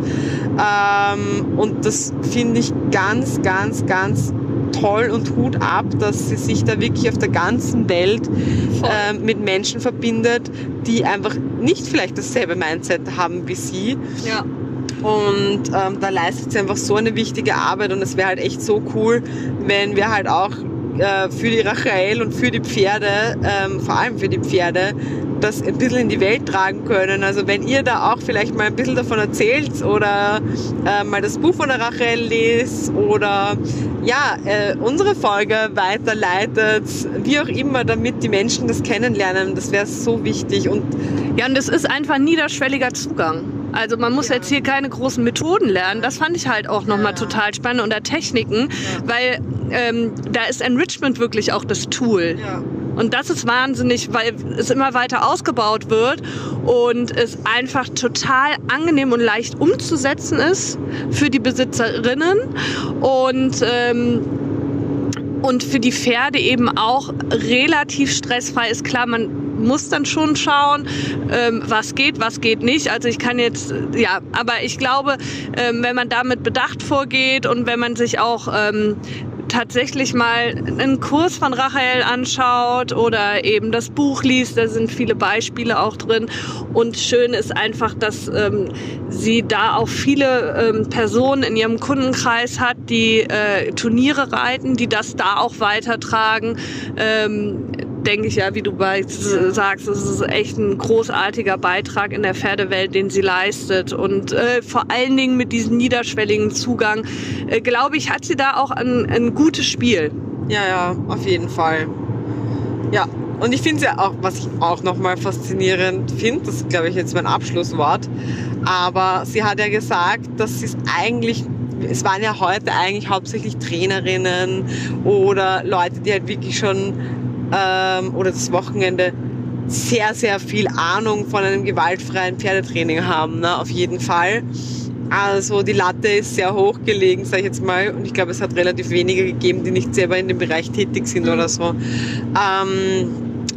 Ähm, und das finde ich ganz, ganz, ganz toll und Hut ab, dass sie sich da wirklich auf der ganzen Welt ähm, mit Menschen verbindet, die einfach nicht vielleicht dasselbe Mindset haben wie sie. Ja. Und ähm, da leistet sie einfach so eine wichtige Arbeit und es wäre halt echt so cool, wenn wir halt auch äh, für die Rachel und für die Pferde, ähm, vor allem für die Pferde, das ein bisschen in die Welt tragen können. Also wenn ihr da auch vielleicht mal ein bisschen davon erzählt oder äh, mal das Buch von der Rachel lest oder ja, äh, unsere Folge weiterleitet, wie auch immer, damit die Menschen das kennenlernen, das wäre so wichtig. Und Ja, und es ist einfach niederschwelliger Zugang. Also man muss jetzt hier keine großen Methoden lernen. Das fand ich halt auch nochmal total spannend oder Techniken, weil ähm, da ist Enrichment wirklich auch das Tool. ja. Und das ist wahnsinnig, weil es immer weiter ausgebaut wird und es einfach total angenehm und leicht umzusetzen ist für die Besitzerinnen und ähm, und für die Pferde eben auch relativ stressfrei ist. Klar, man muss dann schon schauen, ähm, was geht, was geht nicht. Also ich kann jetzt, äh, ja, aber ich glaube, ähm, wenn man damit bedacht vorgeht und wenn man sich auch ähm, tatsächlich mal einen Kurs von Rachael anschaut oder eben das Buch liest, da sind viele Beispiele auch drin. Und schön ist einfach, dass ähm, sie da auch viele ähm, Personen in ihrem Kundenkreis hat, die äh, Turniere reiten, die das da auch weitertragen. Ähm, denke ich ja, wie du sagst, es ist echt ein großartiger Beitrag in der Pferdewelt, den sie leistet. Und äh, vor allen Dingen mit diesem niederschwelligen Zugang, äh, glaube ich, hat sie da auch ein, ein gutes Spiel. Ja, ja, auf jeden Fall. Ja, und ich finde es ja auch, was ich auch nochmal faszinierend finde, das ist, glaube ich, jetzt mein Abschlusswort, aber sie hat ja gesagt, dass sie es eigentlich, es waren ja heute eigentlich hauptsächlich Trainerinnen oder Leute, die halt wirklich schon, ähm, oder das Wochenende, sehr, sehr viel Ahnung von einem gewaltfreien Pferdetraining haben, ne? auf jeden Fall. Also die Latte ist sehr hoch gelegen, sage ich jetzt mal. Und ich glaube, es hat relativ wenige gegeben, die nicht selber in dem Bereich tätig sind oder so. Ähm,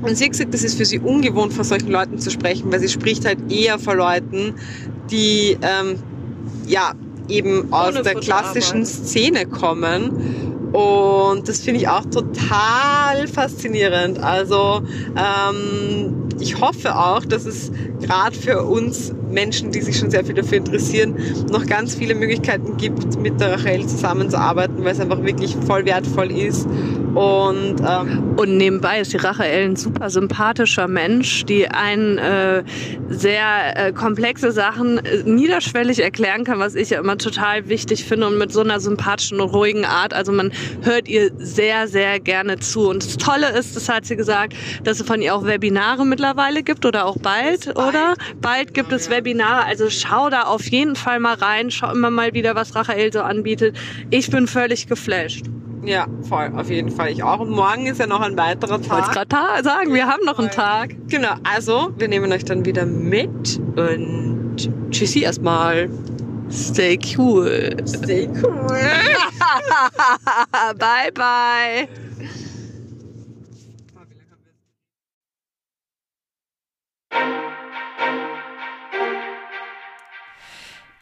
und sie hat gesagt, das ist für sie ungewohnt, vor solchen Leuten zu sprechen, weil sie spricht halt eher vor Leuten, die ähm, ja eben aus Ohne der klassischen Szene kommen. Und das finde ich auch total faszinierend. Also ähm, ich hoffe auch, dass es gerade für uns Menschen, die sich schon sehr viel dafür interessieren, noch ganz viele Möglichkeiten gibt, mit der Rachel zusammenzuarbeiten, weil es einfach wirklich voll wertvoll ist. Und, ähm, Und nebenbei ist die Rachel ein super sympathischer Mensch, die einen äh, sehr äh, komplexe Sachen äh, niederschwellig erklären kann, was ich ja immer total wichtig finde und mit so einer sympathischen und ruhigen Art. Also man hört ihr sehr, sehr gerne zu. Und das Tolle ist, das hat sie gesagt, dass es von ihr auch Webinare mittlerweile gibt oder auch bald, oder? Bald gibt es Webinare. Also schau da auf jeden Fall mal rein. Schau immer mal wieder, was Rachel so anbietet. Ich bin völlig geflasht. Ja, voll, auf jeden Fall. Ich auch. Und morgen ist ja noch ein weiterer Ich wollte Tag. gerade sagen, wir haben noch einen Tag. Genau, also wir nehmen euch dann wieder mit und tschüssi erstmal. Stay cool. Stay cool. bye, bye.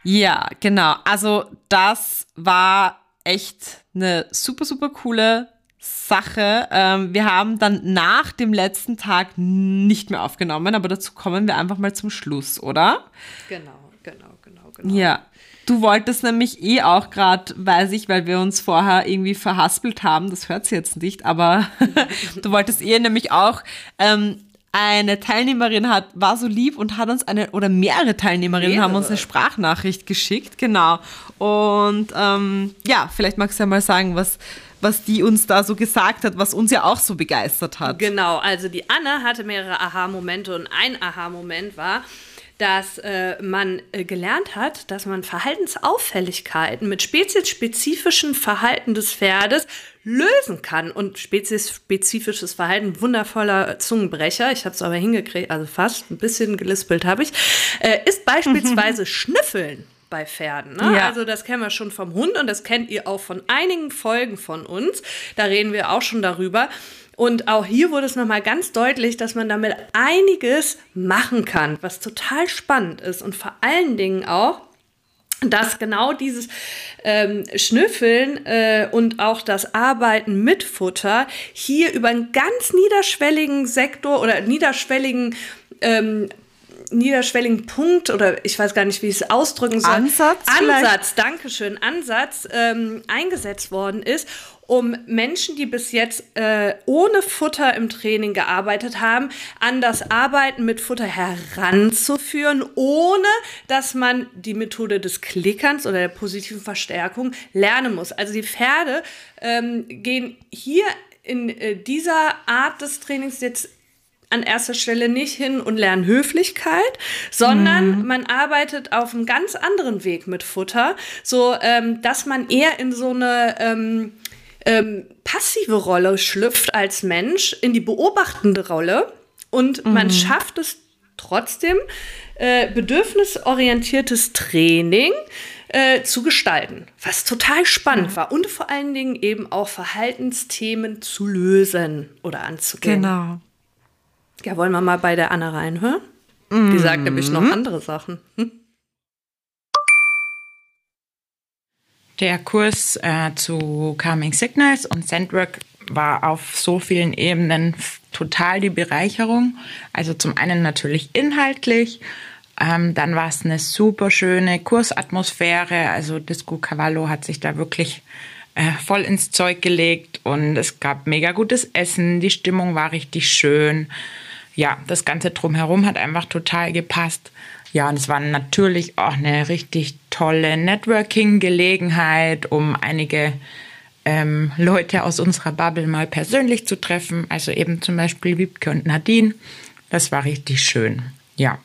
Ja, genau. Also das war echt eine super, super coole Sache. Ähm, wir haben dann nach dem letzten Tag nicht mehr aufgenommen, aber dazu kommen wir einfach mal zum Schluss, oder? Genau, genau, genau, genau. Ja. Du wolltest nämlich eh auch gerade, weiß ich, weil wir uns vorher irgendwie verhaspelt haben, das hört sie jetzt nicht, aber du wolltest eh nämlich auch ähm, eine Teilnehmerin hat, war so lieb und hat uns eine, oder mehrere Teilnehmerinnen haben uns eine Mehrere. Sprachnachricht geschickt, genau. Und ähm, ja, vielleicht magst du ja mal sagen, was, was die uns da so gesagt hat, was uns ja auch so begeistert hat. Genau, also die Anne hatte mehrere Aha-Momente und ein Aha-Moment war, dass äh, man äh, gelernt hat, dass man Verhaltensauffälligkeiten mit speziesspezifischen Verhalten des Pferdes lösen kann. Und speziesspezifisches Verhalten, wundervoller Zungenbrecher, ich habe es aber hingekriegt, also fast ein bisschen gelispelt habe ich, äh, ist beispielsweise Schnüffeln bei Pferden. Ne? Ja. Also das kennen wir schon vom Hund und das kennt ihr auch von einigen Folgen von uns. Da reden wir auch schon darüber. Und auch hier wurde es nochmal ganz deutlich, dass man damit einiges machen kann, was total spannend ist. Und vor allen Dingen auch, dass genau dieses ähm, Schnüffeln äh, und auch das Arbeiten mit Futter hier über einen ganz niederschwelligen Sektor oder niederschwelligen ähm, niederschwelligen Punkt oder ich weiß gar nicht, wie ich es ausdrücken soll. Ansatz vielleicht? Ansatz, Dankeschön, Ansatz ähm, eingesetzt worden ist, um Menschen, die bis jetzt äh, ohne Futter im Training gearbeitet haben, an das Arbeiten mit Futter heranzuführen, ohne dass man die Methode des Klickerns oder der positiven Verstärkung lernen muss. Also die Pferde ähm, gehen hier in äh, dieser Art des Trainings jetzt an erster Stelle nicht hin und lernen Höflichkeit, sondern man arbeitet auf einem ganz anderen Weg mit Futter, so ähm, dass man eher in so eine ähm, ähm, passive Rolle schlüpft als Mensch, in die beobachtende Rolle und man schafft es trotzdem, äh, bedürfnisorientiertes Training äh, zu gestalten, was total spannend war und vor allen Dingen eben auch Verhaltensthemen zu lösen oder anzugehen. Genau. Ja, wollen wir mal bei der Anna reinhören? Die sagt nämlich noch andere Sachen. Hm? Der Kurs äh, zu Calming Signals und Sandwork war auf so vielen Ebenen total die Bereicherung. Also zum einen natürlich inhaltlich, ähm, dann war es eine super schöne Kursatmosphäre. Also Disco Cavallo hat sich da wirklich äh, voll ins Zeug gelegt und es gab mega gutes Essen, die Stimmung war richtig schön. Ja, das Ganze drumherum hat einfach total gepasst. Ja, und es war natürlich auch eine richtig tolle Networking-Gelegenheit, um einige ähm, Leute aus unserer Bubble mal persönlich zu treffen. Also eben zum Beispiel Wiebke und Nadine. Das war richtig schön. Ja.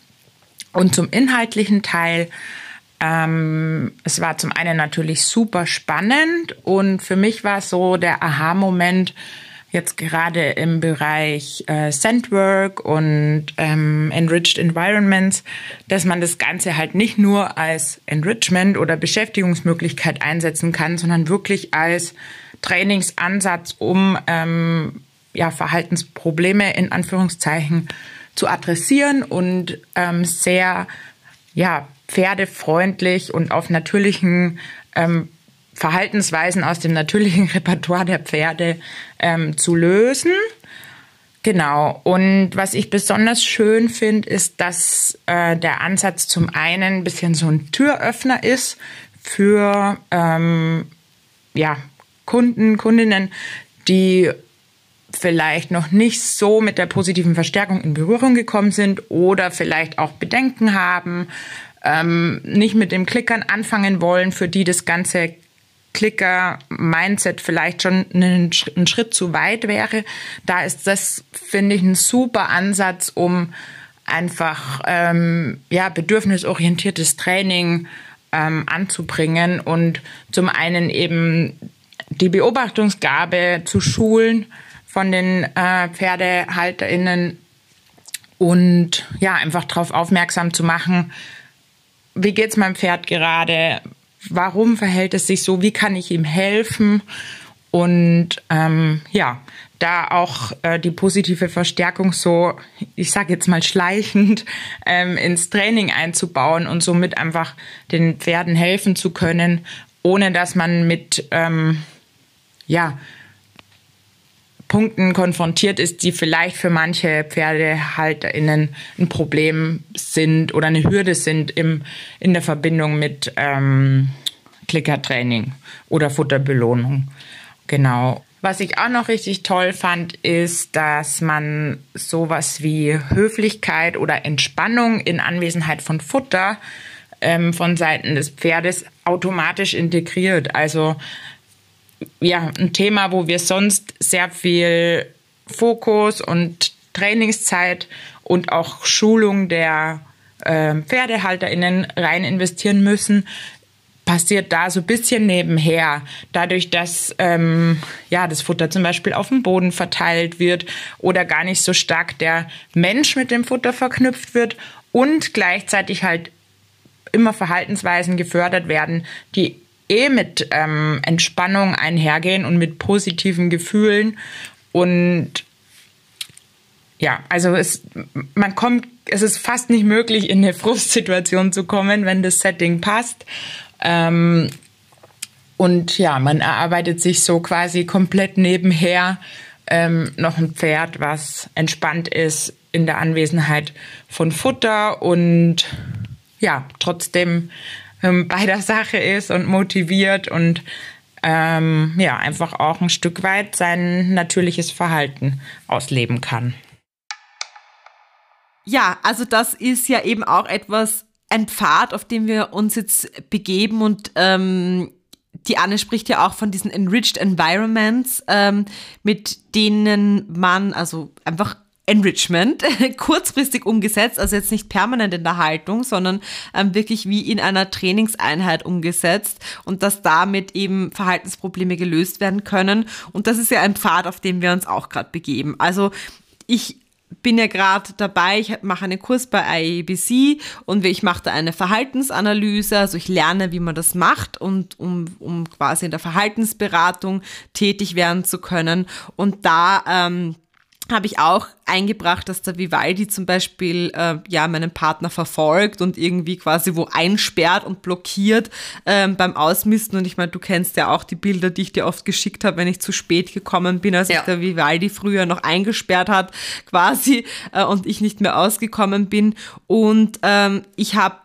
Und zum inhaltlichen Teil. Ähm, es war zum einen natürlich super spannend und für mich war es so der Aha-Moment, jetzt gerade im Bereich äh, Sandwork und ähm, Enriched Environments, dass man das Ganze halt nicht nur als Enrichment oder Beschäftigungsmöglichkeit einsetzen kann, sondern wirklich als Trainingsansatz, um ähm, ja, Verhaltensprobleme in Anführungszeichen zu adressieren und ähm, sehr ja, pferdefreundlich und auf natürlichen ähm, Verhaltensweisen aus dem natürlichen Repertoire der Pferde ähm, zu lösen. Genau. Und was ich besonders schön finde, ist, dass äh, der Ansatz zum einen ein bisschen so ein Türöffner ist für ähm, ja, Kunden, Kundinnen, die vielleicht noch nicht so mit der positiven Verstärkung in Berührung gekommen sind oder vielleicht auch Bedenken haben, ähm, nicht mit dem Klickern anfangen wollen, für die das ganze Klicker-Mindset vielleicht schon einen, einen, Schritt zu weit wäre. Da ist das, finde ich, ein super Ansatz, um einfach ähm, ja, bedürfnisorientiertes Training ähm, anzubringen und zum einen eben die Beobachtungsgabe zu schulen von den äh, PferdehalterInnen und ja, einfach darauf aufmerksam zu machen, wie geht's meinem Pferd gerade, warum verhält es sich so, wie kann ich ihm helfen? Und ähm, ja, da auch äh, die positive Verstärkung so, ich sage jetzt mal schleichend, ähm, ins Training einzubauen und somit einfach den Pferden helfen zu können, ohne dass man mit ähm, ja, Punkten konfrontiert ist, die vielleicht für manche PferdehalterInnen ein Problem sind oder eine Hürde sind im, in der Verbindung mit ähm, Klickertraining oder Futterbelohnung. Genau. Was ich auch noch richtig toll fand, ist, dass man sowas wie Höflichkeit oder Entspannung in Anwesenheit von Futter ähm, von Seiten des Pferdes automatisch integriert. Also ja, ein Thema, wo wir sonst sehr viel Fokus und Trainingszeit und auch Schulung der äh, PferdehalterInnen rein investieren müssen, passiert da so ein bisschen nebenher. Dadurch, dass ähm, ja, das Futter zum Beispiel auf dem Boden verteilt wird oder gar nicht so stark der Mensch mit dem Futter verknüpft wird und gleichzeitig halt immer Verhaltensweisen gefördert werden, die eh mit ähm, Entspannung einhergehen und mit positiven Gefühlen. Und ja, also es, man kommt, es ist fast nicht möglich, in eine Frustsituation zu kommen, wenn das Setting passt. Ähm, und ja, man erarbeitet sich so quasi komplett nebenher ähm, noch ein Pferd, was entspannt ist in der Anwesenheit von Futter und ja, trotzdem ähm, bei der Sache ist und motiviert und ähm, ja, einfach auch ein Stück weit sein natürliches Verhalten ausleben kann. Ja, also das ist ja eben auch etwas, ein Pfad, auf dem wir uns jetzt begeben und ähm, die Anne spricht ja auch von diesen enriched environments, ähm, mit denen man also einfach Enrichment kurzfristig umgesetzt, also jetzt nicht permanent in der Haltung, sondern ähm, wirklich wie in einer Trainingseinheit umgesetzt und dass damit eben Verhaltensprobleme gelöst werden können. Und das ist ja ein Pfad, auf dem wir uns auch gerade begeben. Also ich bin ja gerade dabei, ich mache einen Kurs bei IABC und ich mache da eine Verhaltensanalyse, also ich lerne, wie man das macht und um, um quasi in der Verhaltensberatung tätig werden zu können. Und da ähm, habe ich auch eingebracht, dass der Vivaldi zum Beispiel äh, ja meinen Partner verfolgt und irgendwie quasi wo einsperrt und blockiert ähm, beim Ausmisten. Und ich meine, du kennst ja auch die Bilder, die ich dir oft geschickt habe, wenn ich zu spät gekommen bin, als ja. ich der Vivaldi früher noch eingesperrt hat, quasi, äh, und ich nicht mehr ausgekommen bin. Und ähm, ich habe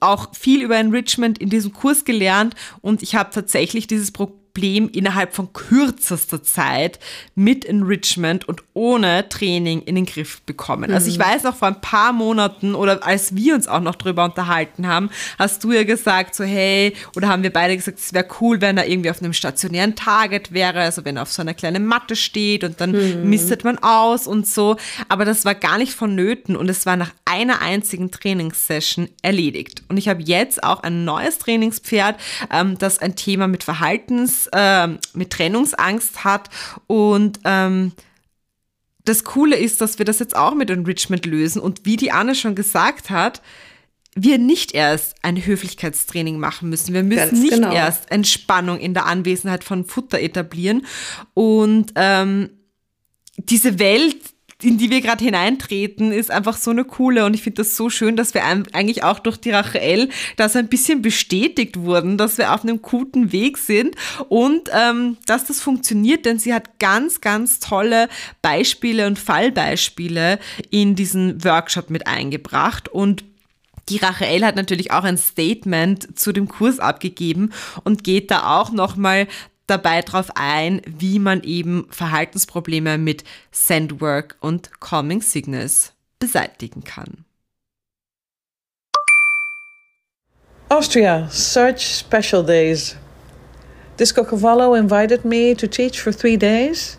auch viel über Enrichment in diesem Kurs gelernt und ich habe tatsächlich dieses Problem Problem innerhalb von kürzester Zeit mit Enrichment und ohne Training in den Griff bekommen. Also ich mhm. weiß noch vor ein paar Monaten oder als wir uns auch noch drüber unterhalten haben, hast du ja gesagt so hey oder haben wir beide gesagt, es wäre cool, wenn er irgendwie auf einem stationären Target wäre, also wenn er auf so einer kleinen Matte steht und dann mhm. mistet man aus und so. Aber das war gar nicht vonnöten und es war nach einer einzigen Trainingssession erledigt. Und ich habe jetzt auch ein neues Trainingspferd, ähm, das ein Thema mit Verhaltens, äh, mit Trennungsangst hat und ähm, das Coole ist, dass wir das jetzt auch mit Enrichment lösen und wie die Anne schon gesagt hat, wir nicht erst ein Höflichkeitstraining machen müssen. Wir müssen Ganz nicht genau. erst Entspannung in der Anwesenheit von Futter etablieren. Und ähm, diese Welt, in die wir gerade hineintreten, ist einfach so eine coole. Und ich finde das so schön, dass wir eigentlich auch durch die Rachel das ein bisschen bestätigt wurden, dass wir auf einem guten Weg sind und ähm, dass das funktioniert, denn sie hat ganz, ganz tolle Beispiele und Fallbeispiele in diesen Workshop mit eingebracht. Und die Rachel hat natürlich auch ein Statement zu dem Kurs abgegeben und geht da auch nochmal dabei drauf ein, wie man eben Verhaltensprobleme mit Sandwork und Calming Signals beseitigen kann. Austria, such special days. Disco Cavallo invited me to teach for three days.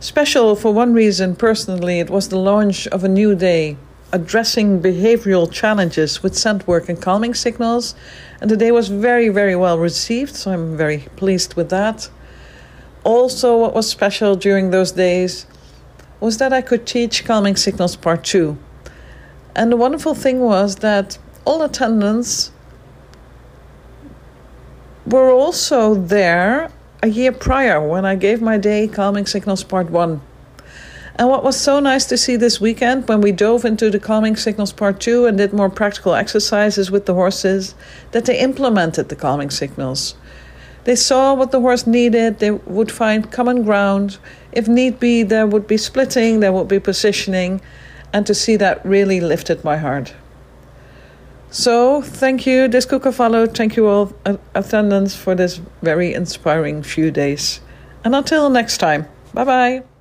Special for one reason personally, it was the launch of a new day. addressing behavioral challenges with scent work and calming signals. And the day was very, very well received, so I'm very pleased with that. Also, what was special during those days was that I could teach Calming Signals Part 2. And the wonderful thing was that all attendants were also there a year prior when I gave my day Calming Signals Part 1. And what was so nice to see this weekend when we dove into the calming signals part two and did more practical exercises with the horses, that they implemented the calming signals. They saw what the horse needed, they would find common ground. If need be, there would be splitting, there would be positioning, and to see that really lifted my heart. So, thank you, Disco Cavallo. Thank you all, uh, attendants, for this very inspiring few days. And until next time, bye bye.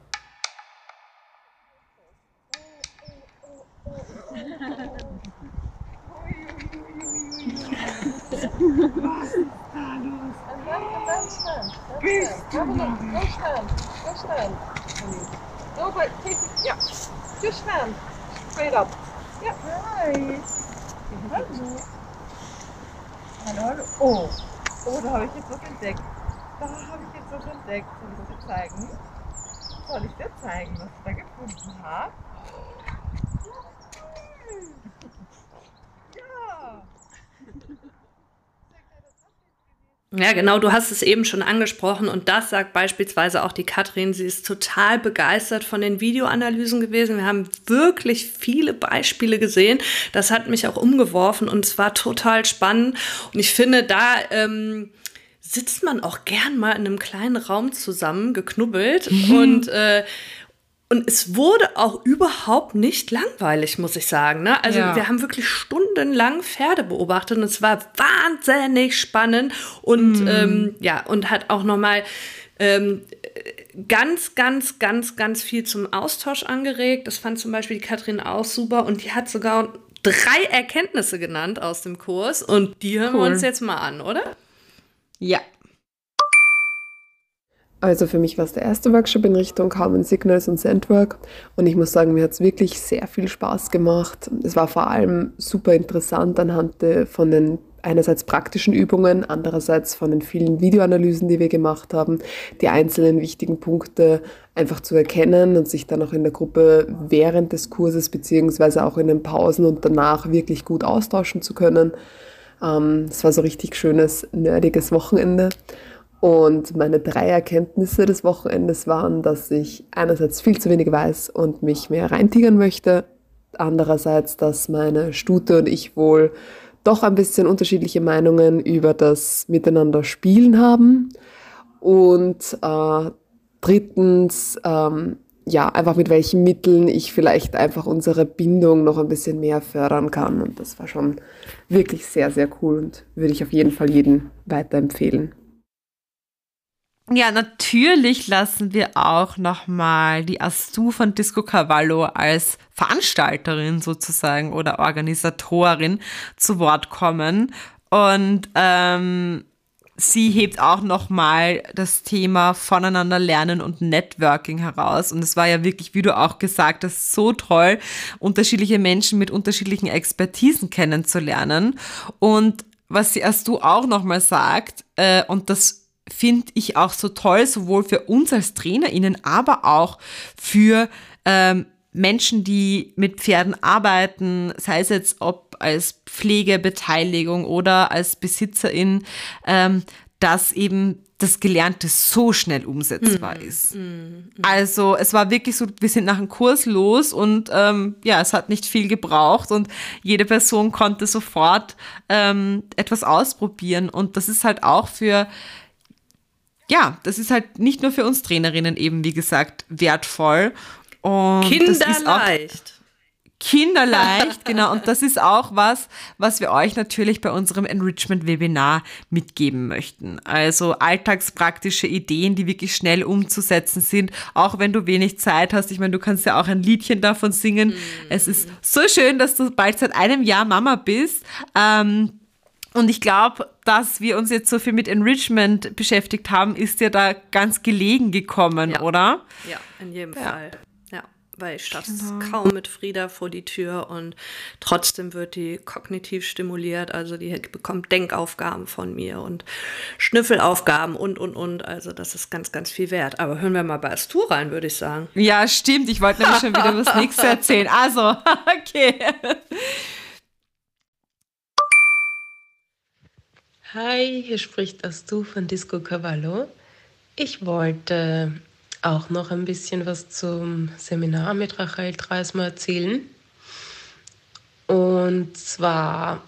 Bist du noch? Go stand. Go stand. No, but take it. Yeah. Just stand. Straight up. Yeah. Nice. Hallo. Hallo, hallo. Oh. Oh, da habe ich jetzt was entdeckt. Da habe ich jetzt was entdeckt. Soll ich dir zeigen? Soll ich dir zeigen, was ich da gefunden habe? Ja, genau, du hast es eben schon angesprochen und das sagt beispielsweise auch die Katrin. Sie ist total begeistert von den Videoanalysen gewesen. Wir haben wirklich viele Beispiele gesehen. Das hat mich auch umgeworfen und es war total spannend. Und ich finde, da ähm, sitzt man auch gern mal in einem kleinen Raum zusammen, geknubbelt mhm. und äh, und es wurde auch überhaupt nicht langweilig, muss ich sagen. Ne? Also ja. wir haben wirklich stundenlang Pferde beobachtet und es war wahnsinnig spannend und mm. ähm, ja, und hat auch nochmal ähm, ganz, ganz, ganz, ganz viel zum Austausch angeregt. Das fand zum Beispiel die Katrin auch super und die hat sogar drei Erkenntnisse genannt aus dem Kurs und die hören cool. wir uns jetzt mal an, oder? Ja, also für mich war es der erste Workshop in Richtung Common Signals und Sandwork und ich muss sagen, mir hat es wirklich sehr viel Spaß gemacht. Es war vor allem super interessant anhand von den einerseits praktischen Übungen, andererseits von den vielen Videoanalysen, die wir gemacht haben, die einzelnen wichtigen Punkte einfach zu erkennen und sich dann auch in der Gruppe während des Kurses beziehungsweise auch in den Pausen und danach wirklich gut austauschen zu können. Ähm, es war so richtig schönes, nerdiges Wochenende. Und meine drei Erkenntnisse des Wochenendes waren, dass ich einerseits viel zu wenig weiß und mich mehr reintigern möchte. Andererseits, dass meine Stute und ich wohl doch ein bisschen unterschiedliche Meinungen über das Miteinander spielen haben. Und äh, drittens, ähm, ja, einfach mit welchen Mitteln ich vielleicht einfach unsere Bindung noch ein bisschen mehr fördern kann. Und das war schon wirklich sehr, sehr cool und würde ich auf jeden Fall jedem weiterempfehlen. Ja, natürlich lassen wir auch nochmal die Astu von Disco Cavallo als Veranstalterin sozusagen oder Organisatorin zu Wort kommen. Und ähm, sie hebt auch nochmal das Thema voneinander lernen und Networking heraus. Und es war ja wirklich, wie du auch gesagt hast, so toll, unterschiedliche Menschen mit unterschiedlichen Expertisen kennenzulernen. Und was sie erst du auch nochmal sagt, äh, und das finde ich auch so toll, sowohl für uns als TrainerInnen, aber auch für ähm, Menschen, die mit Pferden arbeiten, sei es jetzt ob als Pflegebeteiligung oder als Besitzerin, ähm, dass eben das Gelernte so schnell umsetzbar mm, ist. Mm, mm. Also es war wirklich so, wir sind nach dem Kurs los und ähm, ja, es hat nicht viel gebraucht und jede Person konnte sofort ähm, etwas ausprobieren und das ist halt auch für ja, das ist halt nicht nur für uns Trainerinnen eben, wie gesagt, wertvoll. Und Kinderleicht. Kinderleicht, genau. Und das ist auch was, was wir euch natürlich bei unserem Enrichment-Webinar mitgeben möchten. Also alltagspraktische Ideen, die wirklich schnell umzusetzen sind, auch wenn du wenig Zeit hast. Ich meine, du kannst ja auch ein Liedchen davon singen. Mm. Es ist so schön, dass du bald seit einem Jahr Mama bist. Ähm, und ich glaube, dass wir uns jetzt so viel mit Enrichment beschäftigt haben, ist dir da ganz gelegen gekommen, ja. oder? Ja, in jedem ja. Fall. Ja, weil ich schaffe es genau. kaum mit Frieda vor die Tür und trotzdem wird die kognitiv stimuliert. Also die bekommt Denkaufgaben von mir und Schnüffelaufgaben und, und, und. Also das ist ganz, ganz viel wert. Aber hören wir mal bei Astu rein, würde ich sagen. Ja, stimmt. Ich wollte nämlich schon wieder was Nächstes erzählen. Also, okay. Hi, hier spricht Astu von Disco Cavallo. Ich wollte auch noch ein bisschen was zum Seminar mit Rachel Dreismer erzählen. Und zwar,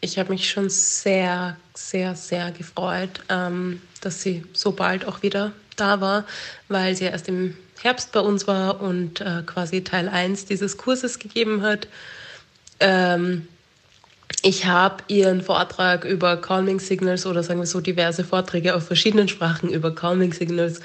ich habe mich schon sehr, sehr, sehr gefreut, ähm, dass sie so bald auch wieder da war, weil sie erst im Herbst bei uns war und äh, quasi Teil 1 dieses Kurses gegeben hat. Ähm, ich habe ihren Vortrag über Calming Signals oder sagen wir so diverse Vorträge auf verschiedenen Sprachen über Calming Signals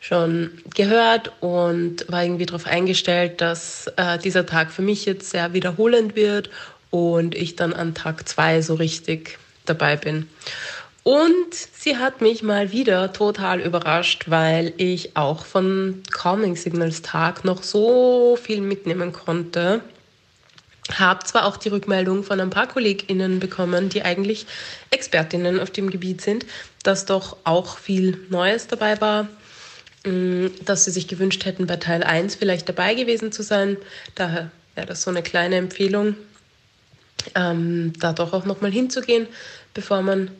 schon gehört und war irgendwie darauf eingestellt, dass äh, dieser Tag für mich jetzt sehr wiederholend wird und ich dann an Tag zwei so richtig dabei bin. Und sie hat mich mal wieder total überrascht, weil ich auch von Calming Signals Tag noch so viel mitnehmen konnte habe zwar auch die Rückmeldung von ein paar KollegInnen bekommen, die eigentlich ExpertInnen auf dem Gebiet sind, dass doch auch viel Neues dabei war, mm, dass sie sich gewünscht hätten, bei Teil 1 vielleicht dabei gewesen zu sein. Daher wäre das so eine kleine Empfehlung, ähm, da doch auch nochmal hinzugehen, bevor man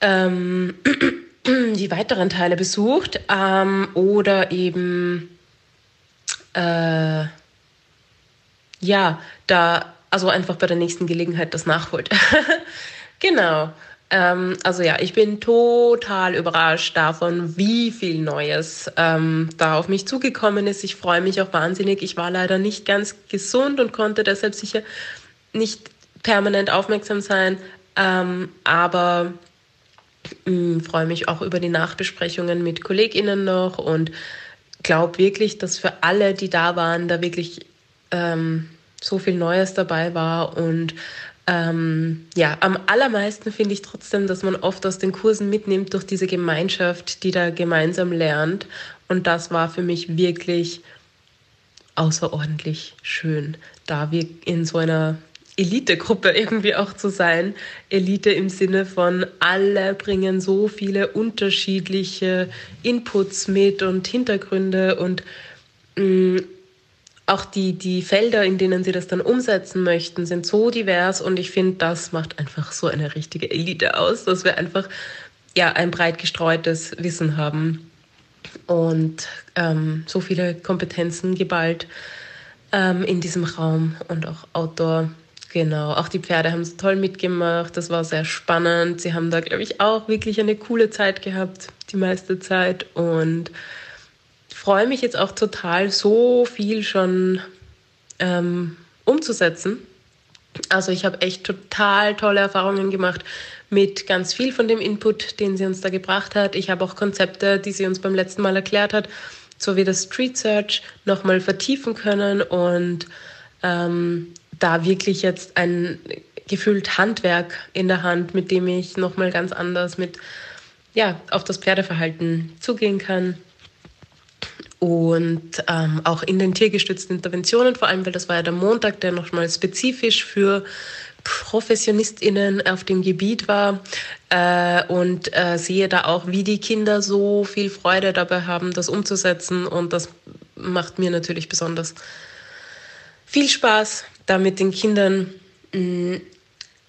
ähm, die weiteren Teile besucht ähm, oder eben äh, ja, da, also einfach bei der nächsten Gelegenheit das nachholt. genau. Ähm, also ja, ich bin total überrascht davon, wie viel Neues ähm, da auf mich zugekommen ist. Ich freue mich auch wahnsinnig. Ich war leider nicht ganz gesund und konnte deshalb sicher nicht permanent aufmerksam sein. Ähm, aber mm, freue mich auch über die Nachbesprechungen mit KollegInnen noch und glaube wirklich, dass für alle, die da waren, da wirklich ähm, so viel Neues dabei war und ähm, ja, am allermeisten finde ich trotzdem, dass man oft aus den Kursen mitnimmt durch diese Gemeinschaft, die da gemeinsam lernt. Und das war für mich wirklich außerordentlich schön, da wir in so einer Elitegruppe irgendwie auch zu sein. Elite im Sinne von alle bringen so viele unterschiedliche Inputs mit und Hintergründe und mh, mm, auch die, die Felder, in denen sie das dann umsetzen möchten, sind so divers und ich finde, das macht einfach so eine richtige Elite aus, dass wir einfach ja ein breit gestreutes Wissen haben und ähm, so viele Kompetenzen geballt ähm, in diesem Raum und auch Outdoor. Genau, auch die Pferde haben so toll mitgemacht. Das war sehr spannend. Sie haben da, glaube ich, auch wirklich eine coole Zeit gehabt, die meiste Zeit. Und freue mich jetzt auch total, so viel schon ähm, umzusetzen. Also ich habe echt total tolle Erfahrungen gemacht mit ganz viel von dem Input, den sie uns da gebracht hat. Ich habe auch Konzepte, die sie uns beim letzten Mal erklärt hat, so wie das Street Search, nochmal vertiefen können und ähm, da wirklich jetzt ein gefühlt Handwerk in der Hand, mit dem ich nochmal ganz anders mit, ja, auf das Pferdeverhalten zugehen kann. Und ähm, auch in den tiergestützten Interventionen, vor allem, weil das war ja der Montag, der nochmal spezifisch für ProfessionistInnen auf dem Gebiet war äh, und äh, sehe da auch, wie die Kinder so viel Freude dabei haben, das umzusetzen. Und das macht mir natürlich besonders viel Spaß, da mit den Kindern mh, mm,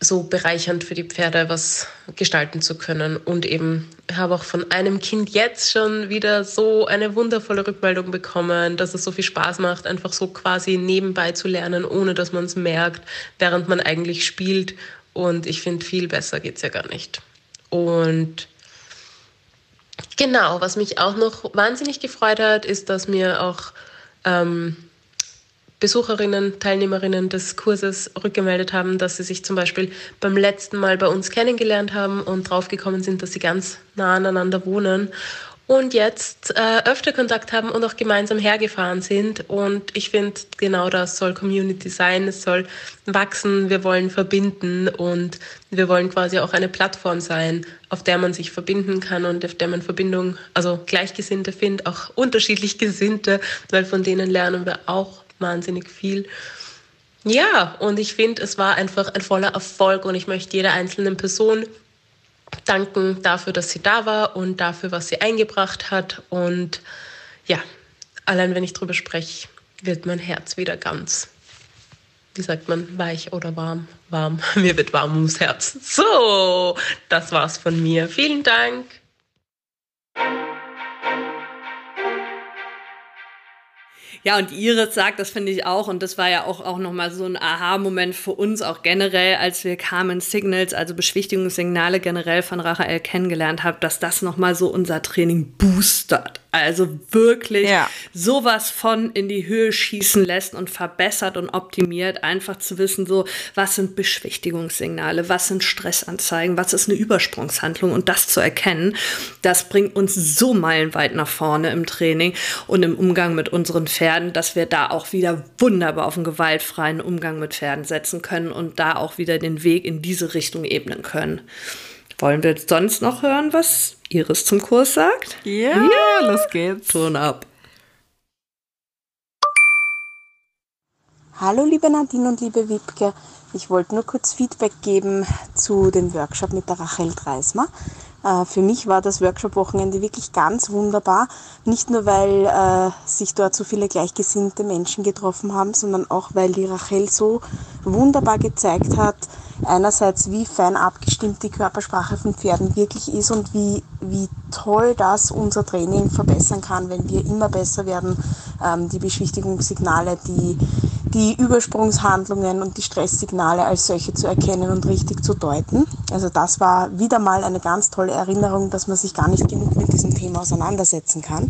so bereichernd für die Pferde was gestalten zu können. Und eben habe auch von einem Kind jetzt schon wieder so eine wundervolle Rückmeldung bekommen, dass es so viel Spaß macht, einfach so quasi nebenbei zu lernen, ohne dass man es merkt, während man eigentlich spielt. Und ich finde, viel besser geht es ja gar nicht. Und genau, was mich auch noch wahnsinnig gefreut hat, ist, dass mir auch ähm, Besucherinnen, Teilnehmerinnen des Kurses rückgemeldet haben, dass sie sich zum Beispiel beim letzten Mal bei uns kennengelernt haben und draufgekommen sind, dass sie ganz nah aneinander wohnen und jetzt äh, öfter Kontakt haben und auch gemeinsam hergefahren sind. Und ich finde, genau das soll Community sein. Es soll wachsen, wir wollen verbinden und wir wollen quasi auch eine Plattform sein, auf der man sich verbinden kann und auf der man Verbindung, also Gleichgesinnte findet, auch unterschiedlich Gesinnte, weil von denen lernen wir auch wahnsinnig viel. Ja, und ich finde, es war einfach ein voller Erfolg und ich möchte jeder einzelnen Person danken dafür, dass sie da war und dafür, was sie eingebracht hat. Und ja, allein wenn ich drüber spreche, wird mein Herz wieder ganz, wie sagt man, weich oder warm? Warm. Mir wird warm ums Herz. So, das war's von mir. Vielen Dank. Ja, und Iris sagt, das finde ich auch, und das war ja auch, auch nochmal so ein Aha-Moment für uns auch generell, als wir Carmen Signals, also Beschwichtigungssignale generell von Rachael kennengelernt haben, dass das nochmal so unser Training boostert. Also wirklich ja. sowas von in die Höhe schießen lässt und verbessert und optimiert, einfach zu wissen, so, was sind Beschwichtigungssignale, was sind Stressanzeigen, was ist eine Übersprungshandlung und das zu erkennen, das bringt uns so meilenweit nach vorne im Training und im Umgang mit unseren Pferden, dass wir da auch wieder wunderbar auf einen gewaltfreien Umgang mit Pferden setzen können und da auch wieder den Weg in diese Richtung ebnen können. Wollen wir sonst noch hören, was Iris zum Kurs sagt? Ja, ja. los geht's. Ton ab. Hallo liebe Nadine und liebe Wiebke. Ich wollte nur kurz Feedback geben zu dem Workshop mit der Rachel Dreismer. Äh, für mich war das Workshop-Wochenende wirklich ganz wunderbar. Nicht nur, weil äh, sich dort so viele gleichgesinnte Menschen getroffen haben, sondern auch, weil die Rachel so wunderbar gezeigt hat, einerseits, wie fein abgestimmt die Körpersprache von Pferden wirklich ist und wie, wie toll das unser Training verbessern kann, wenn wir immer besser werden, ähm, die Beschwichtigungssignale, die, die Übersprungshandlungen und die Stresssignale als solche zu erkennen und richtig zu deuten. Also das war wieder mal eine ganz tolle Erinnerung, dass man sich gar nicht genug mit diesem Thema auseinandersetzen kann.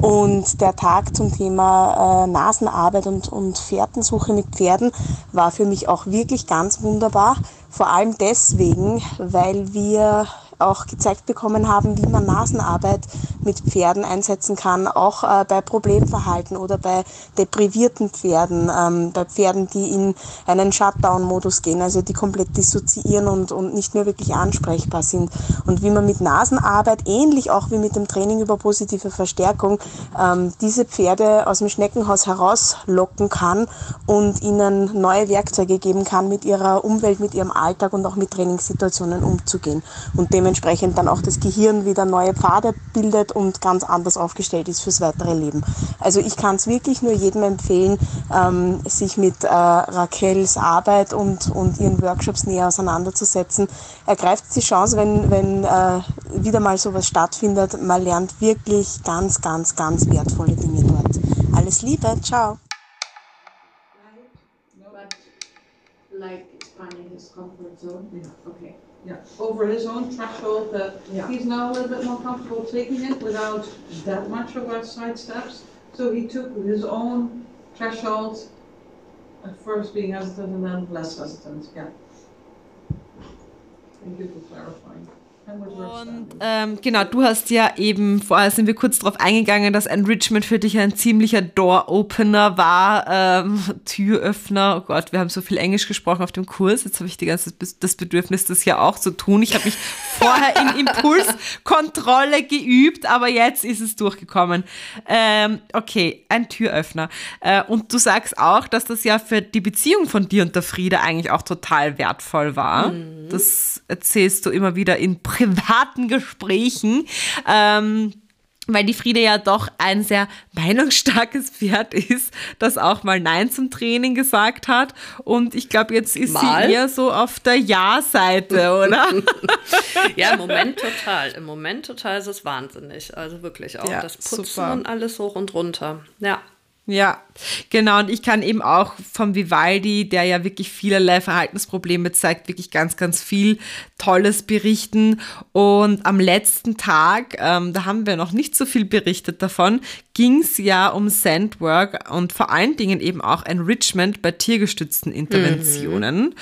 Und der Tag zum Thema äh, Nasenarbeit und, und Fährtensuche mit Pferden war für mich auch wirklich ganz wunderbar. Vor allem deswegen, weil wir auch gezeigt bekommen haben, wie man Nasenarbeit mit Pferden einsetzen kann, auch äh, bei Problemverhalten oder bei deprivierten Pferden, ähm, bei Pferden, die in einen Shutdown-Modus gehen, also die komplett dissoziieren und, und nicht mehr wirklich ansprechbar sind. Und wie man mit Nasenarbeit, ähnlich auch wie mit dem Training über positive Verstärkung, ähm, diese Pferde aus dem Schneckenhaus herauslocken kann und ihnen neue Werkzeuge geben kann, mit ihrer Umwelt, mit ihrem Alltag und auch mit Trainingssituationen umzugehen. Und dem dementsprechend dann auch das Gehirn wieder neue Pfade bildet und ganz anders aufgestellt ist fürs weitere Leben. Also ich kann es wirklich nur jedem empfehlen, ähm, sich mit äh, Raquels Arbeit und, und ihren Workshops näher auseinanderzusetzen. Ergreift die Chance, wenn, wenn äh, wieder mal sowas stattfindet. Man lernt wirklich ganz, ganz, ganz wertvolle Dinge dort. Alles Liebe, ciao. Like finding his comfort zone. Yeah, okay. Yeah, over his own threshold that Yeah. he's now a little bit more comfortable taking it without that much of our side steps. So he took his own threshold, at first being hesitant and then less hesitant, yeah. Thank you for clarifying. Und ähm, genau, du hast ja eben, vorher sind wir kurz darauf eingegangen, dass Enrichment für dich ein ziemlicher Door-Opener war, ähm, Türöffner. Oh Gott, wir haben so viel Englisch gesprochen auf dem Kurs. Jetzt habe ich die ganze das Bedürfnis, das ja auch zu tun. Ich habe mich vorher in Impulskontrolle geübt, aber jetzt ist es durchgekommen. Ähm, okay, ein Türöffner. Äh, und du sagst auch, dass das ja für die Beziehung von dir und der Frieda eigentlich auch total wertvoll war. Mhm. Das erzählst du immer wieder in privaten Gesprächen. Ähm, weil die Friede ja doch ein sehr meinungsstarkes Pferd ist, das auch mal Nein zum Training gesagt hat. Und ich glaube, jetzt ist mal? sie eher so auf der Ja-Seite, oder? ja, im Moment total. Im Moment total ist es wahnsinnig. Also wirklich auch ja, das Putzen super. und alles hoch und runter. Ja. Ja, genau. Und ich kann eben auch vom Vivaldi, der ja wirklich vielerlei Verhaltensprobleme zeigt, wirklich ganz, ganz viel Tolles berichten. Und am letzten Tag, ähm, da haben wir noch nicht so viel berichtet davon, ging es ja um Sandwork und vor allen Dingen eben auch Enrichment bei tiergestützten Interventionen. Mhm.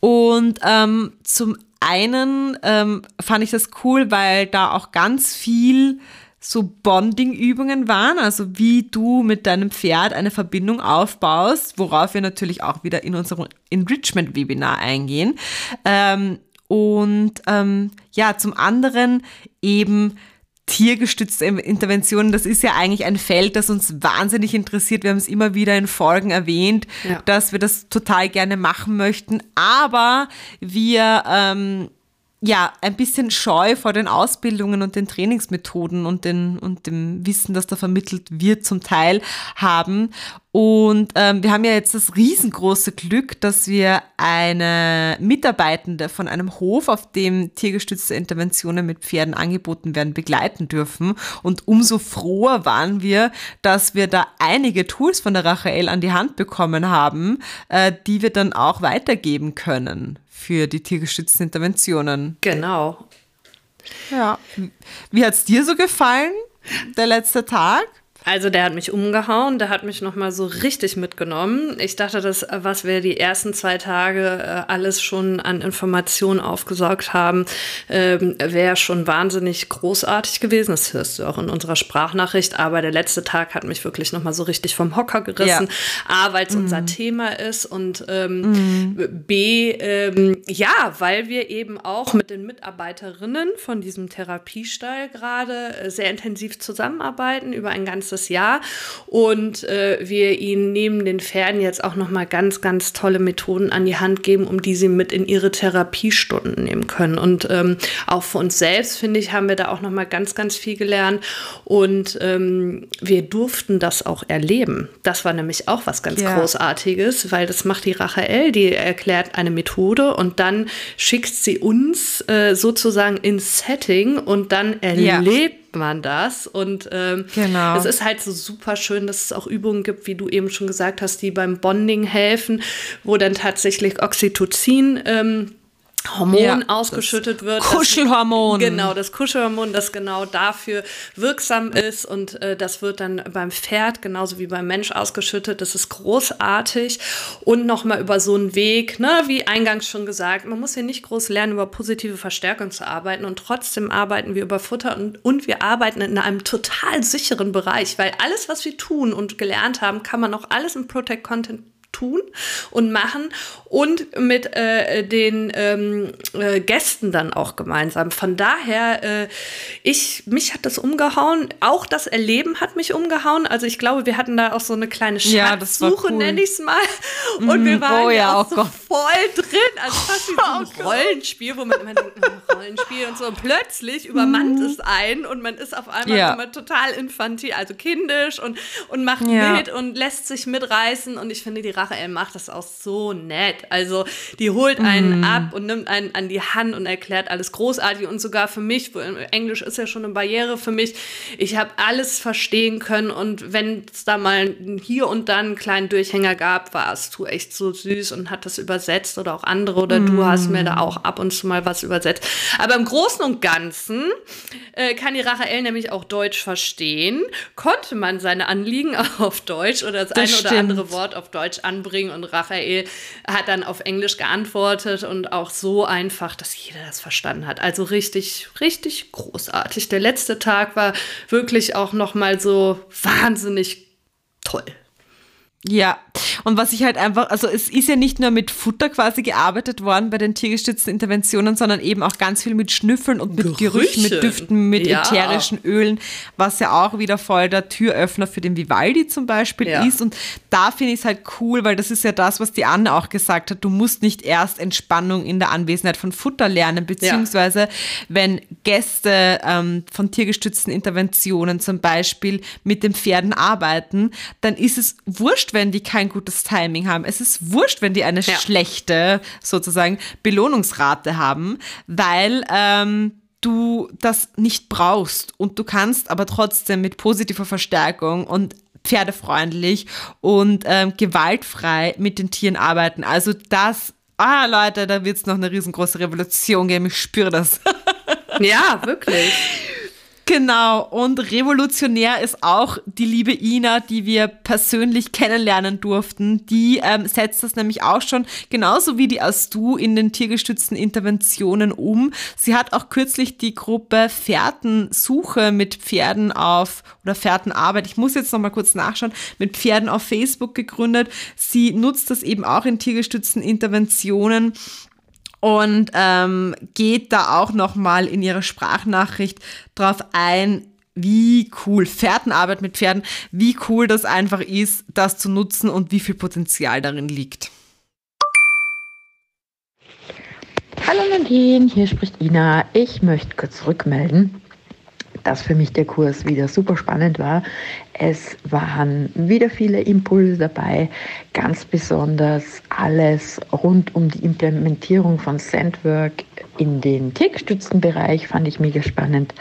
Und ähm, zum einen ähm, fand ich das cool, weil da auch ganz viel so Bonding-Übungen waren, also wie du mit deinem Pferd eine Verbindung aufbaust, worauf wir natürlich auch wieder in unserem Enrichment-Webinar eingehen. Ähm, und ähm, ja, zum anderen eben tiergestützte Interventionen, das ist ja eigentlich ein Feld, das uns wahnsinnig interessiert. Wir haben es immer wieder in Folgen erwähnt, ja. dass wir das total gerne machen möchten, aber wir ähm, ja, ein bisschen scheu vor den Ausbildungen und den Trainingsmethoden und, den, und dem Wissen, das da vermittelt wird, zum Teil haben. Und ähm, wir haben ja jetzt das riesengroße Glück, dass wir eine Mitarbeitende von einem Hof, auf dem tiergestützte Interventionen mit Pferden angeboten werden, begleiten dürfen. Und umso froher waren wir, dass wir da einige Tools von der Rachel an die Hand bekommen haben, äh, die wir dann auch weitergeben können für die tiergestützten Interventionen. Genau. Ja. Wie hat es dir so gefallen, der letzte Tag? Also der hat mich umgehauen, der hat mich nochmal so richtig mitgenommen. Ich dachte, das, was wir die ersten zwei Tage äh, alles schon an Informationen aufgesaugt haben, ähm, wäre schon wahnsinnig großartig gewesen. Das hörst du auch in unserer Sprachnachricht. Aber der letzte Tag hat mich wirklich nochmal so richtig vom Hocker gerissen. Ja. A, weil es mhm. unser Thema ist und ähm, mhm. B, ähm, ja, weil wir eben auch mit den Mitarbeiterinnen von diesem Therapiestall gerade äh, sehr intensiv zusammenarbeiten über ein ganzes ganzes Jahr und äh, wir ihnen neben den Pferden jetzt auch noch mal ganz, ganz tolle Methoden an die Hand geben, um die sie mit in ihre Therapiestunden nehmen können. Und ähm, auch für uns selbst, finde ich, haben wir da auch noch mal ganz, ganz viel gelernt und ähm, wir durften das auch erleben. Das war nämlich auch was ganz ja. Großartiges, weil das macht die Rachel, die erklärt eine Methode und dann schickt sie uns äh, sozusagen ins Setting und dann erlebt ja man das. Und ähm, genau. es ist halt so super schön, dass es auch Übungen gibt, wie du eben schon gesagt hast, die beim Bonding helfen, wo dann tatsächlich Oxytocin ähm, Hormon ja, ausgeschüttet wird. Kuschelhormon. Das, genau, das Kuschelhormon, das genau dafür wirksam ist und äh, das wird dann beim Pferd genauso wie beim Mensch ausgeschüttet. Das ist großartig und nochmal über so einen Weg, ne, wie eingangs schon gesagt, man muss hier nicht groß lernen, über positive Verstärkung zu arbeiten und trotzdem arbeiten wir über Futter und, und wir arbeiten in einem total sicheren Bereich, weil alles, was wir tun und gelernt haben, kann man auch alles im Protect Content tun und machen und mit äh, den ähm, äh, Gästen dann auch gemeinsam. Von daher, äh, ich, mich hat das umgehauen. Auch das Erleben hat mich umgehauen. Also ich glaube, wir hatten da auch so eine kleine Schatzsuche, ja, cool. nenne ich es mal. Und mhm. wir waren oh, ja, auch oh so Gott. voll drin. Also fast wie so ein oh Rollenspiel, wo man immer denkt, oh, Rollenspiel und so. Und plötzlich übermannt mhm. es ein und man ist auf einmal ja. immer total infantil, also kindisch und, und macht ja. mit und lässt sich mitreißen. Und ich finde, die Raphael macht das auch so nett. Also die holt einen mm. ab und nimmt einen an die Hand und erklärt alles großartig und sogar für mich, Englisch ist ja schon eine Barriere für mich, ich habe alles verstehen können und wenn es da mal hier und dann einen kleinen Durchhänger gab, war es tu echt so süß und hat das übersetzt oder auch andere oder mm. du hast mir da auch ab und zu mal was übersetzt. Aber im Großen und Ganzen äh, kann die Rachel nämlich auch Deutsch verstehen, konnte man seine Anliegen auf Deutsch oder das, das eine oder andere Wort auf Deutsch an anbringen und Raphael hat dann auf Englisch geantwortet und auch so einfach, dass jeder das verstanden hat. Also richtig, richtig großartig. Der letzte Tag war wirklich auch noch mal so wahnsinnig toll. Ja, und was ich halt einfach, also es ist ja nicht nur mit Futter quasi gearbeitet worden bei den tiergestützten Interventionen, sondern eben auch ganz viel mit Schnüffeln und mit Gerüche. Gerüchen, mit Düften, mit Ja. ätherischen Ölen, was ja auch wieder voll der Türöffner für den Vivaldi zum Beispiel Ja. ist. Und da finde ich es halt cool, weil das ist ja das, was die Anne auch gesagt hat. Du musst nicht erst Entspannung in der Anwesenheit von Futter lernen, beziehungsweise wenn Gäste ähm, von tiergestützten Interventionen zum Beispiel mit den Pferden arbeiten, dann ist es wurscht, wenn die kein gutes Timing haben. Es ist wurscht, wenn die eine Ja. schlechte sozusagen Belohnungsrate haben, weil ähm, du das nicht brauchst und du kannst aber trotzdem mit positiver Verstärkung und pferdefreundlich und ähm, gewaltfrei mit den Tieren arbeiten. Also das, ah Leute, da wird es noch eine riesengroße Revolution geben. Ich spüre das. Ja, wirklich. Genau, und revolutionär ist auch die liebe Ina, die wir persönlich kennenlernen durften. Die ähm, setzt das nämlich auch schon genauso wie die Astu in den tiergestützten Interventionen um. Sie hat auch kürzlich die Gruppe Fährtensuche mit Pferden auf oder Fährtenarbeit, ich muss jetzt noch mal kurz nachschauen, mit Pferden auf Facebook gegründet. Sie nutzt das eben auch in tiergestützten Interventionen und ähm, geht da auch noch mal in ihrer Sprachnachricht drauf ein, wie cool Fährtenarbeit mit Pferden, wie cool das einfach ist, das zu nutzen und wie viel Potenzial darin liegt. Hallo Nadine, hier spricht Ina. Ich möchte kurz rückmelden, dass für mich der Kurs wieder super spannend war. Es waren wieder viele Impulse dabei, ganz besonders alles rund um die Implementierung von Sandwork in den tiergestützten Bereich fand ich mega spannend,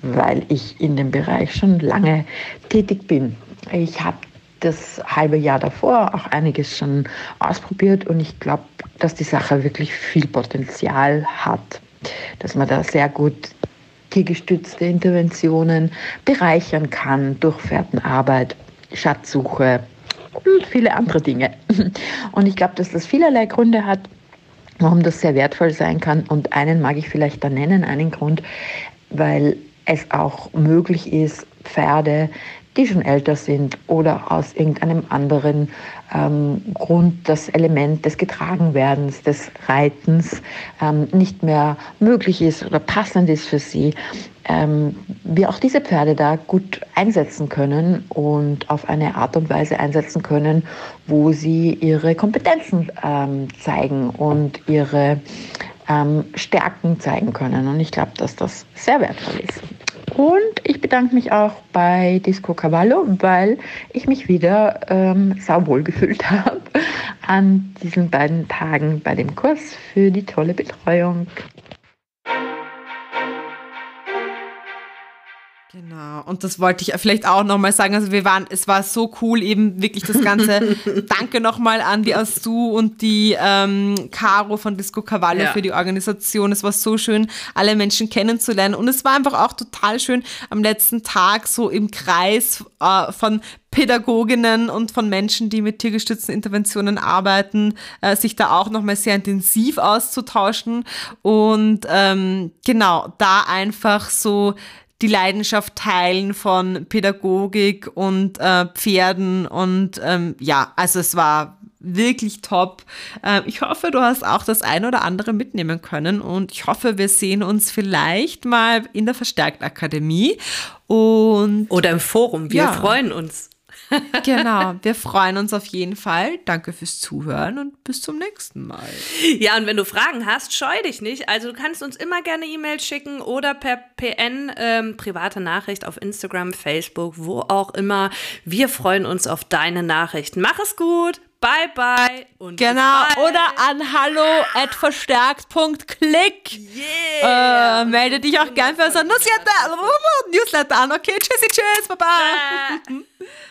weil ich in dem Bereich schon lange tätig bin. Ich habe das halbe Jahr davor auch einiges schon ausprobiert und ich glaube, dass die Sache wirklich viel Potenzial hat, dass man da sehr gut tiergestützte Interventionen bereichern kann durch Fährtenarbeit, Schatzsuche und viele andere Dinge. Und ich glaube, dass das vielerlei Gründe hat, warum das sehr wertvoll sein kann. Und einen mag ich vielleicht da nennen, einen Grund, weil es auch möglich ist, Pferde, die schon älter sind oder aus irgendeinem anderen ähm, Grund das Element des Getragenwerdens, des Reitens ähm, nicht mehr möglich ist oder passend ist für sie, ähm, wir auch diese Pferde da gut einsetzen können und auf eine Art und Weise einsetzen können, wo sie ihre Kompetenzen ähm, zeigen und ihre ähm, Stärken zeigen können. Und ich glaube, dass das sehr wertvoll ist. Und ich bedanke mich auch bei Disco Cavallo, weil ich mich wieder ähm, sauwohl gefühlt habe an diesen beiden Tagen bei dem Kurs für die tolle Betreuung. Genau, und das wollte ich vielleicht auch nochmal sagen. Also wir waren, es war so cool, eben wirklich das Ganze. Danke nochmal an die Astu und die ähm, Caro von Disco Cavallo Ja. für die Organisation. Es war so schön, alle Menschen kennenzulernen. Und es war einfach auch total schön, am letzten Tag so im Kreis äh, von Pädagoginnen und von Menschen, die mit tiergestützten Interventionen arbeiten, äh, sich da auch nochmal sehr intensiv auszutauschen und ähm, genau, da einfach so die Leidenschaft teilen von Pädagogik und äh, Pferden und ähm, ja, also es war wirklich top. Ähm, ich hoffe, du hast auch das ein oder andere mitnehmen können und ich hoffe, wir sehen uns vielleicht mal in der Verstärktakademie und Oder im Forum. Wir Ja. freuen uns. Genau, wir freuen uns auf jeden Fall. Danke fürs Zuhören und bis zum nächsten Mal. Ja, und wenn du Fragen hast, scheu dich nicht. Also du kannst uns immer gerne E-Mail schicken oder per PN, ähm, private Nachricht auf Instagram, Facebook, wo auch immer. Wir freuen uns auf deine Nachrichten. Mach es gut. Bye, bye. Und Genau, oder an hallo at verstärkt.click. Yeah. Äh, melde dich auch gern für unser Newsletter, Newsletter an. Okay, tschüssi, tschüss, baba. Bye.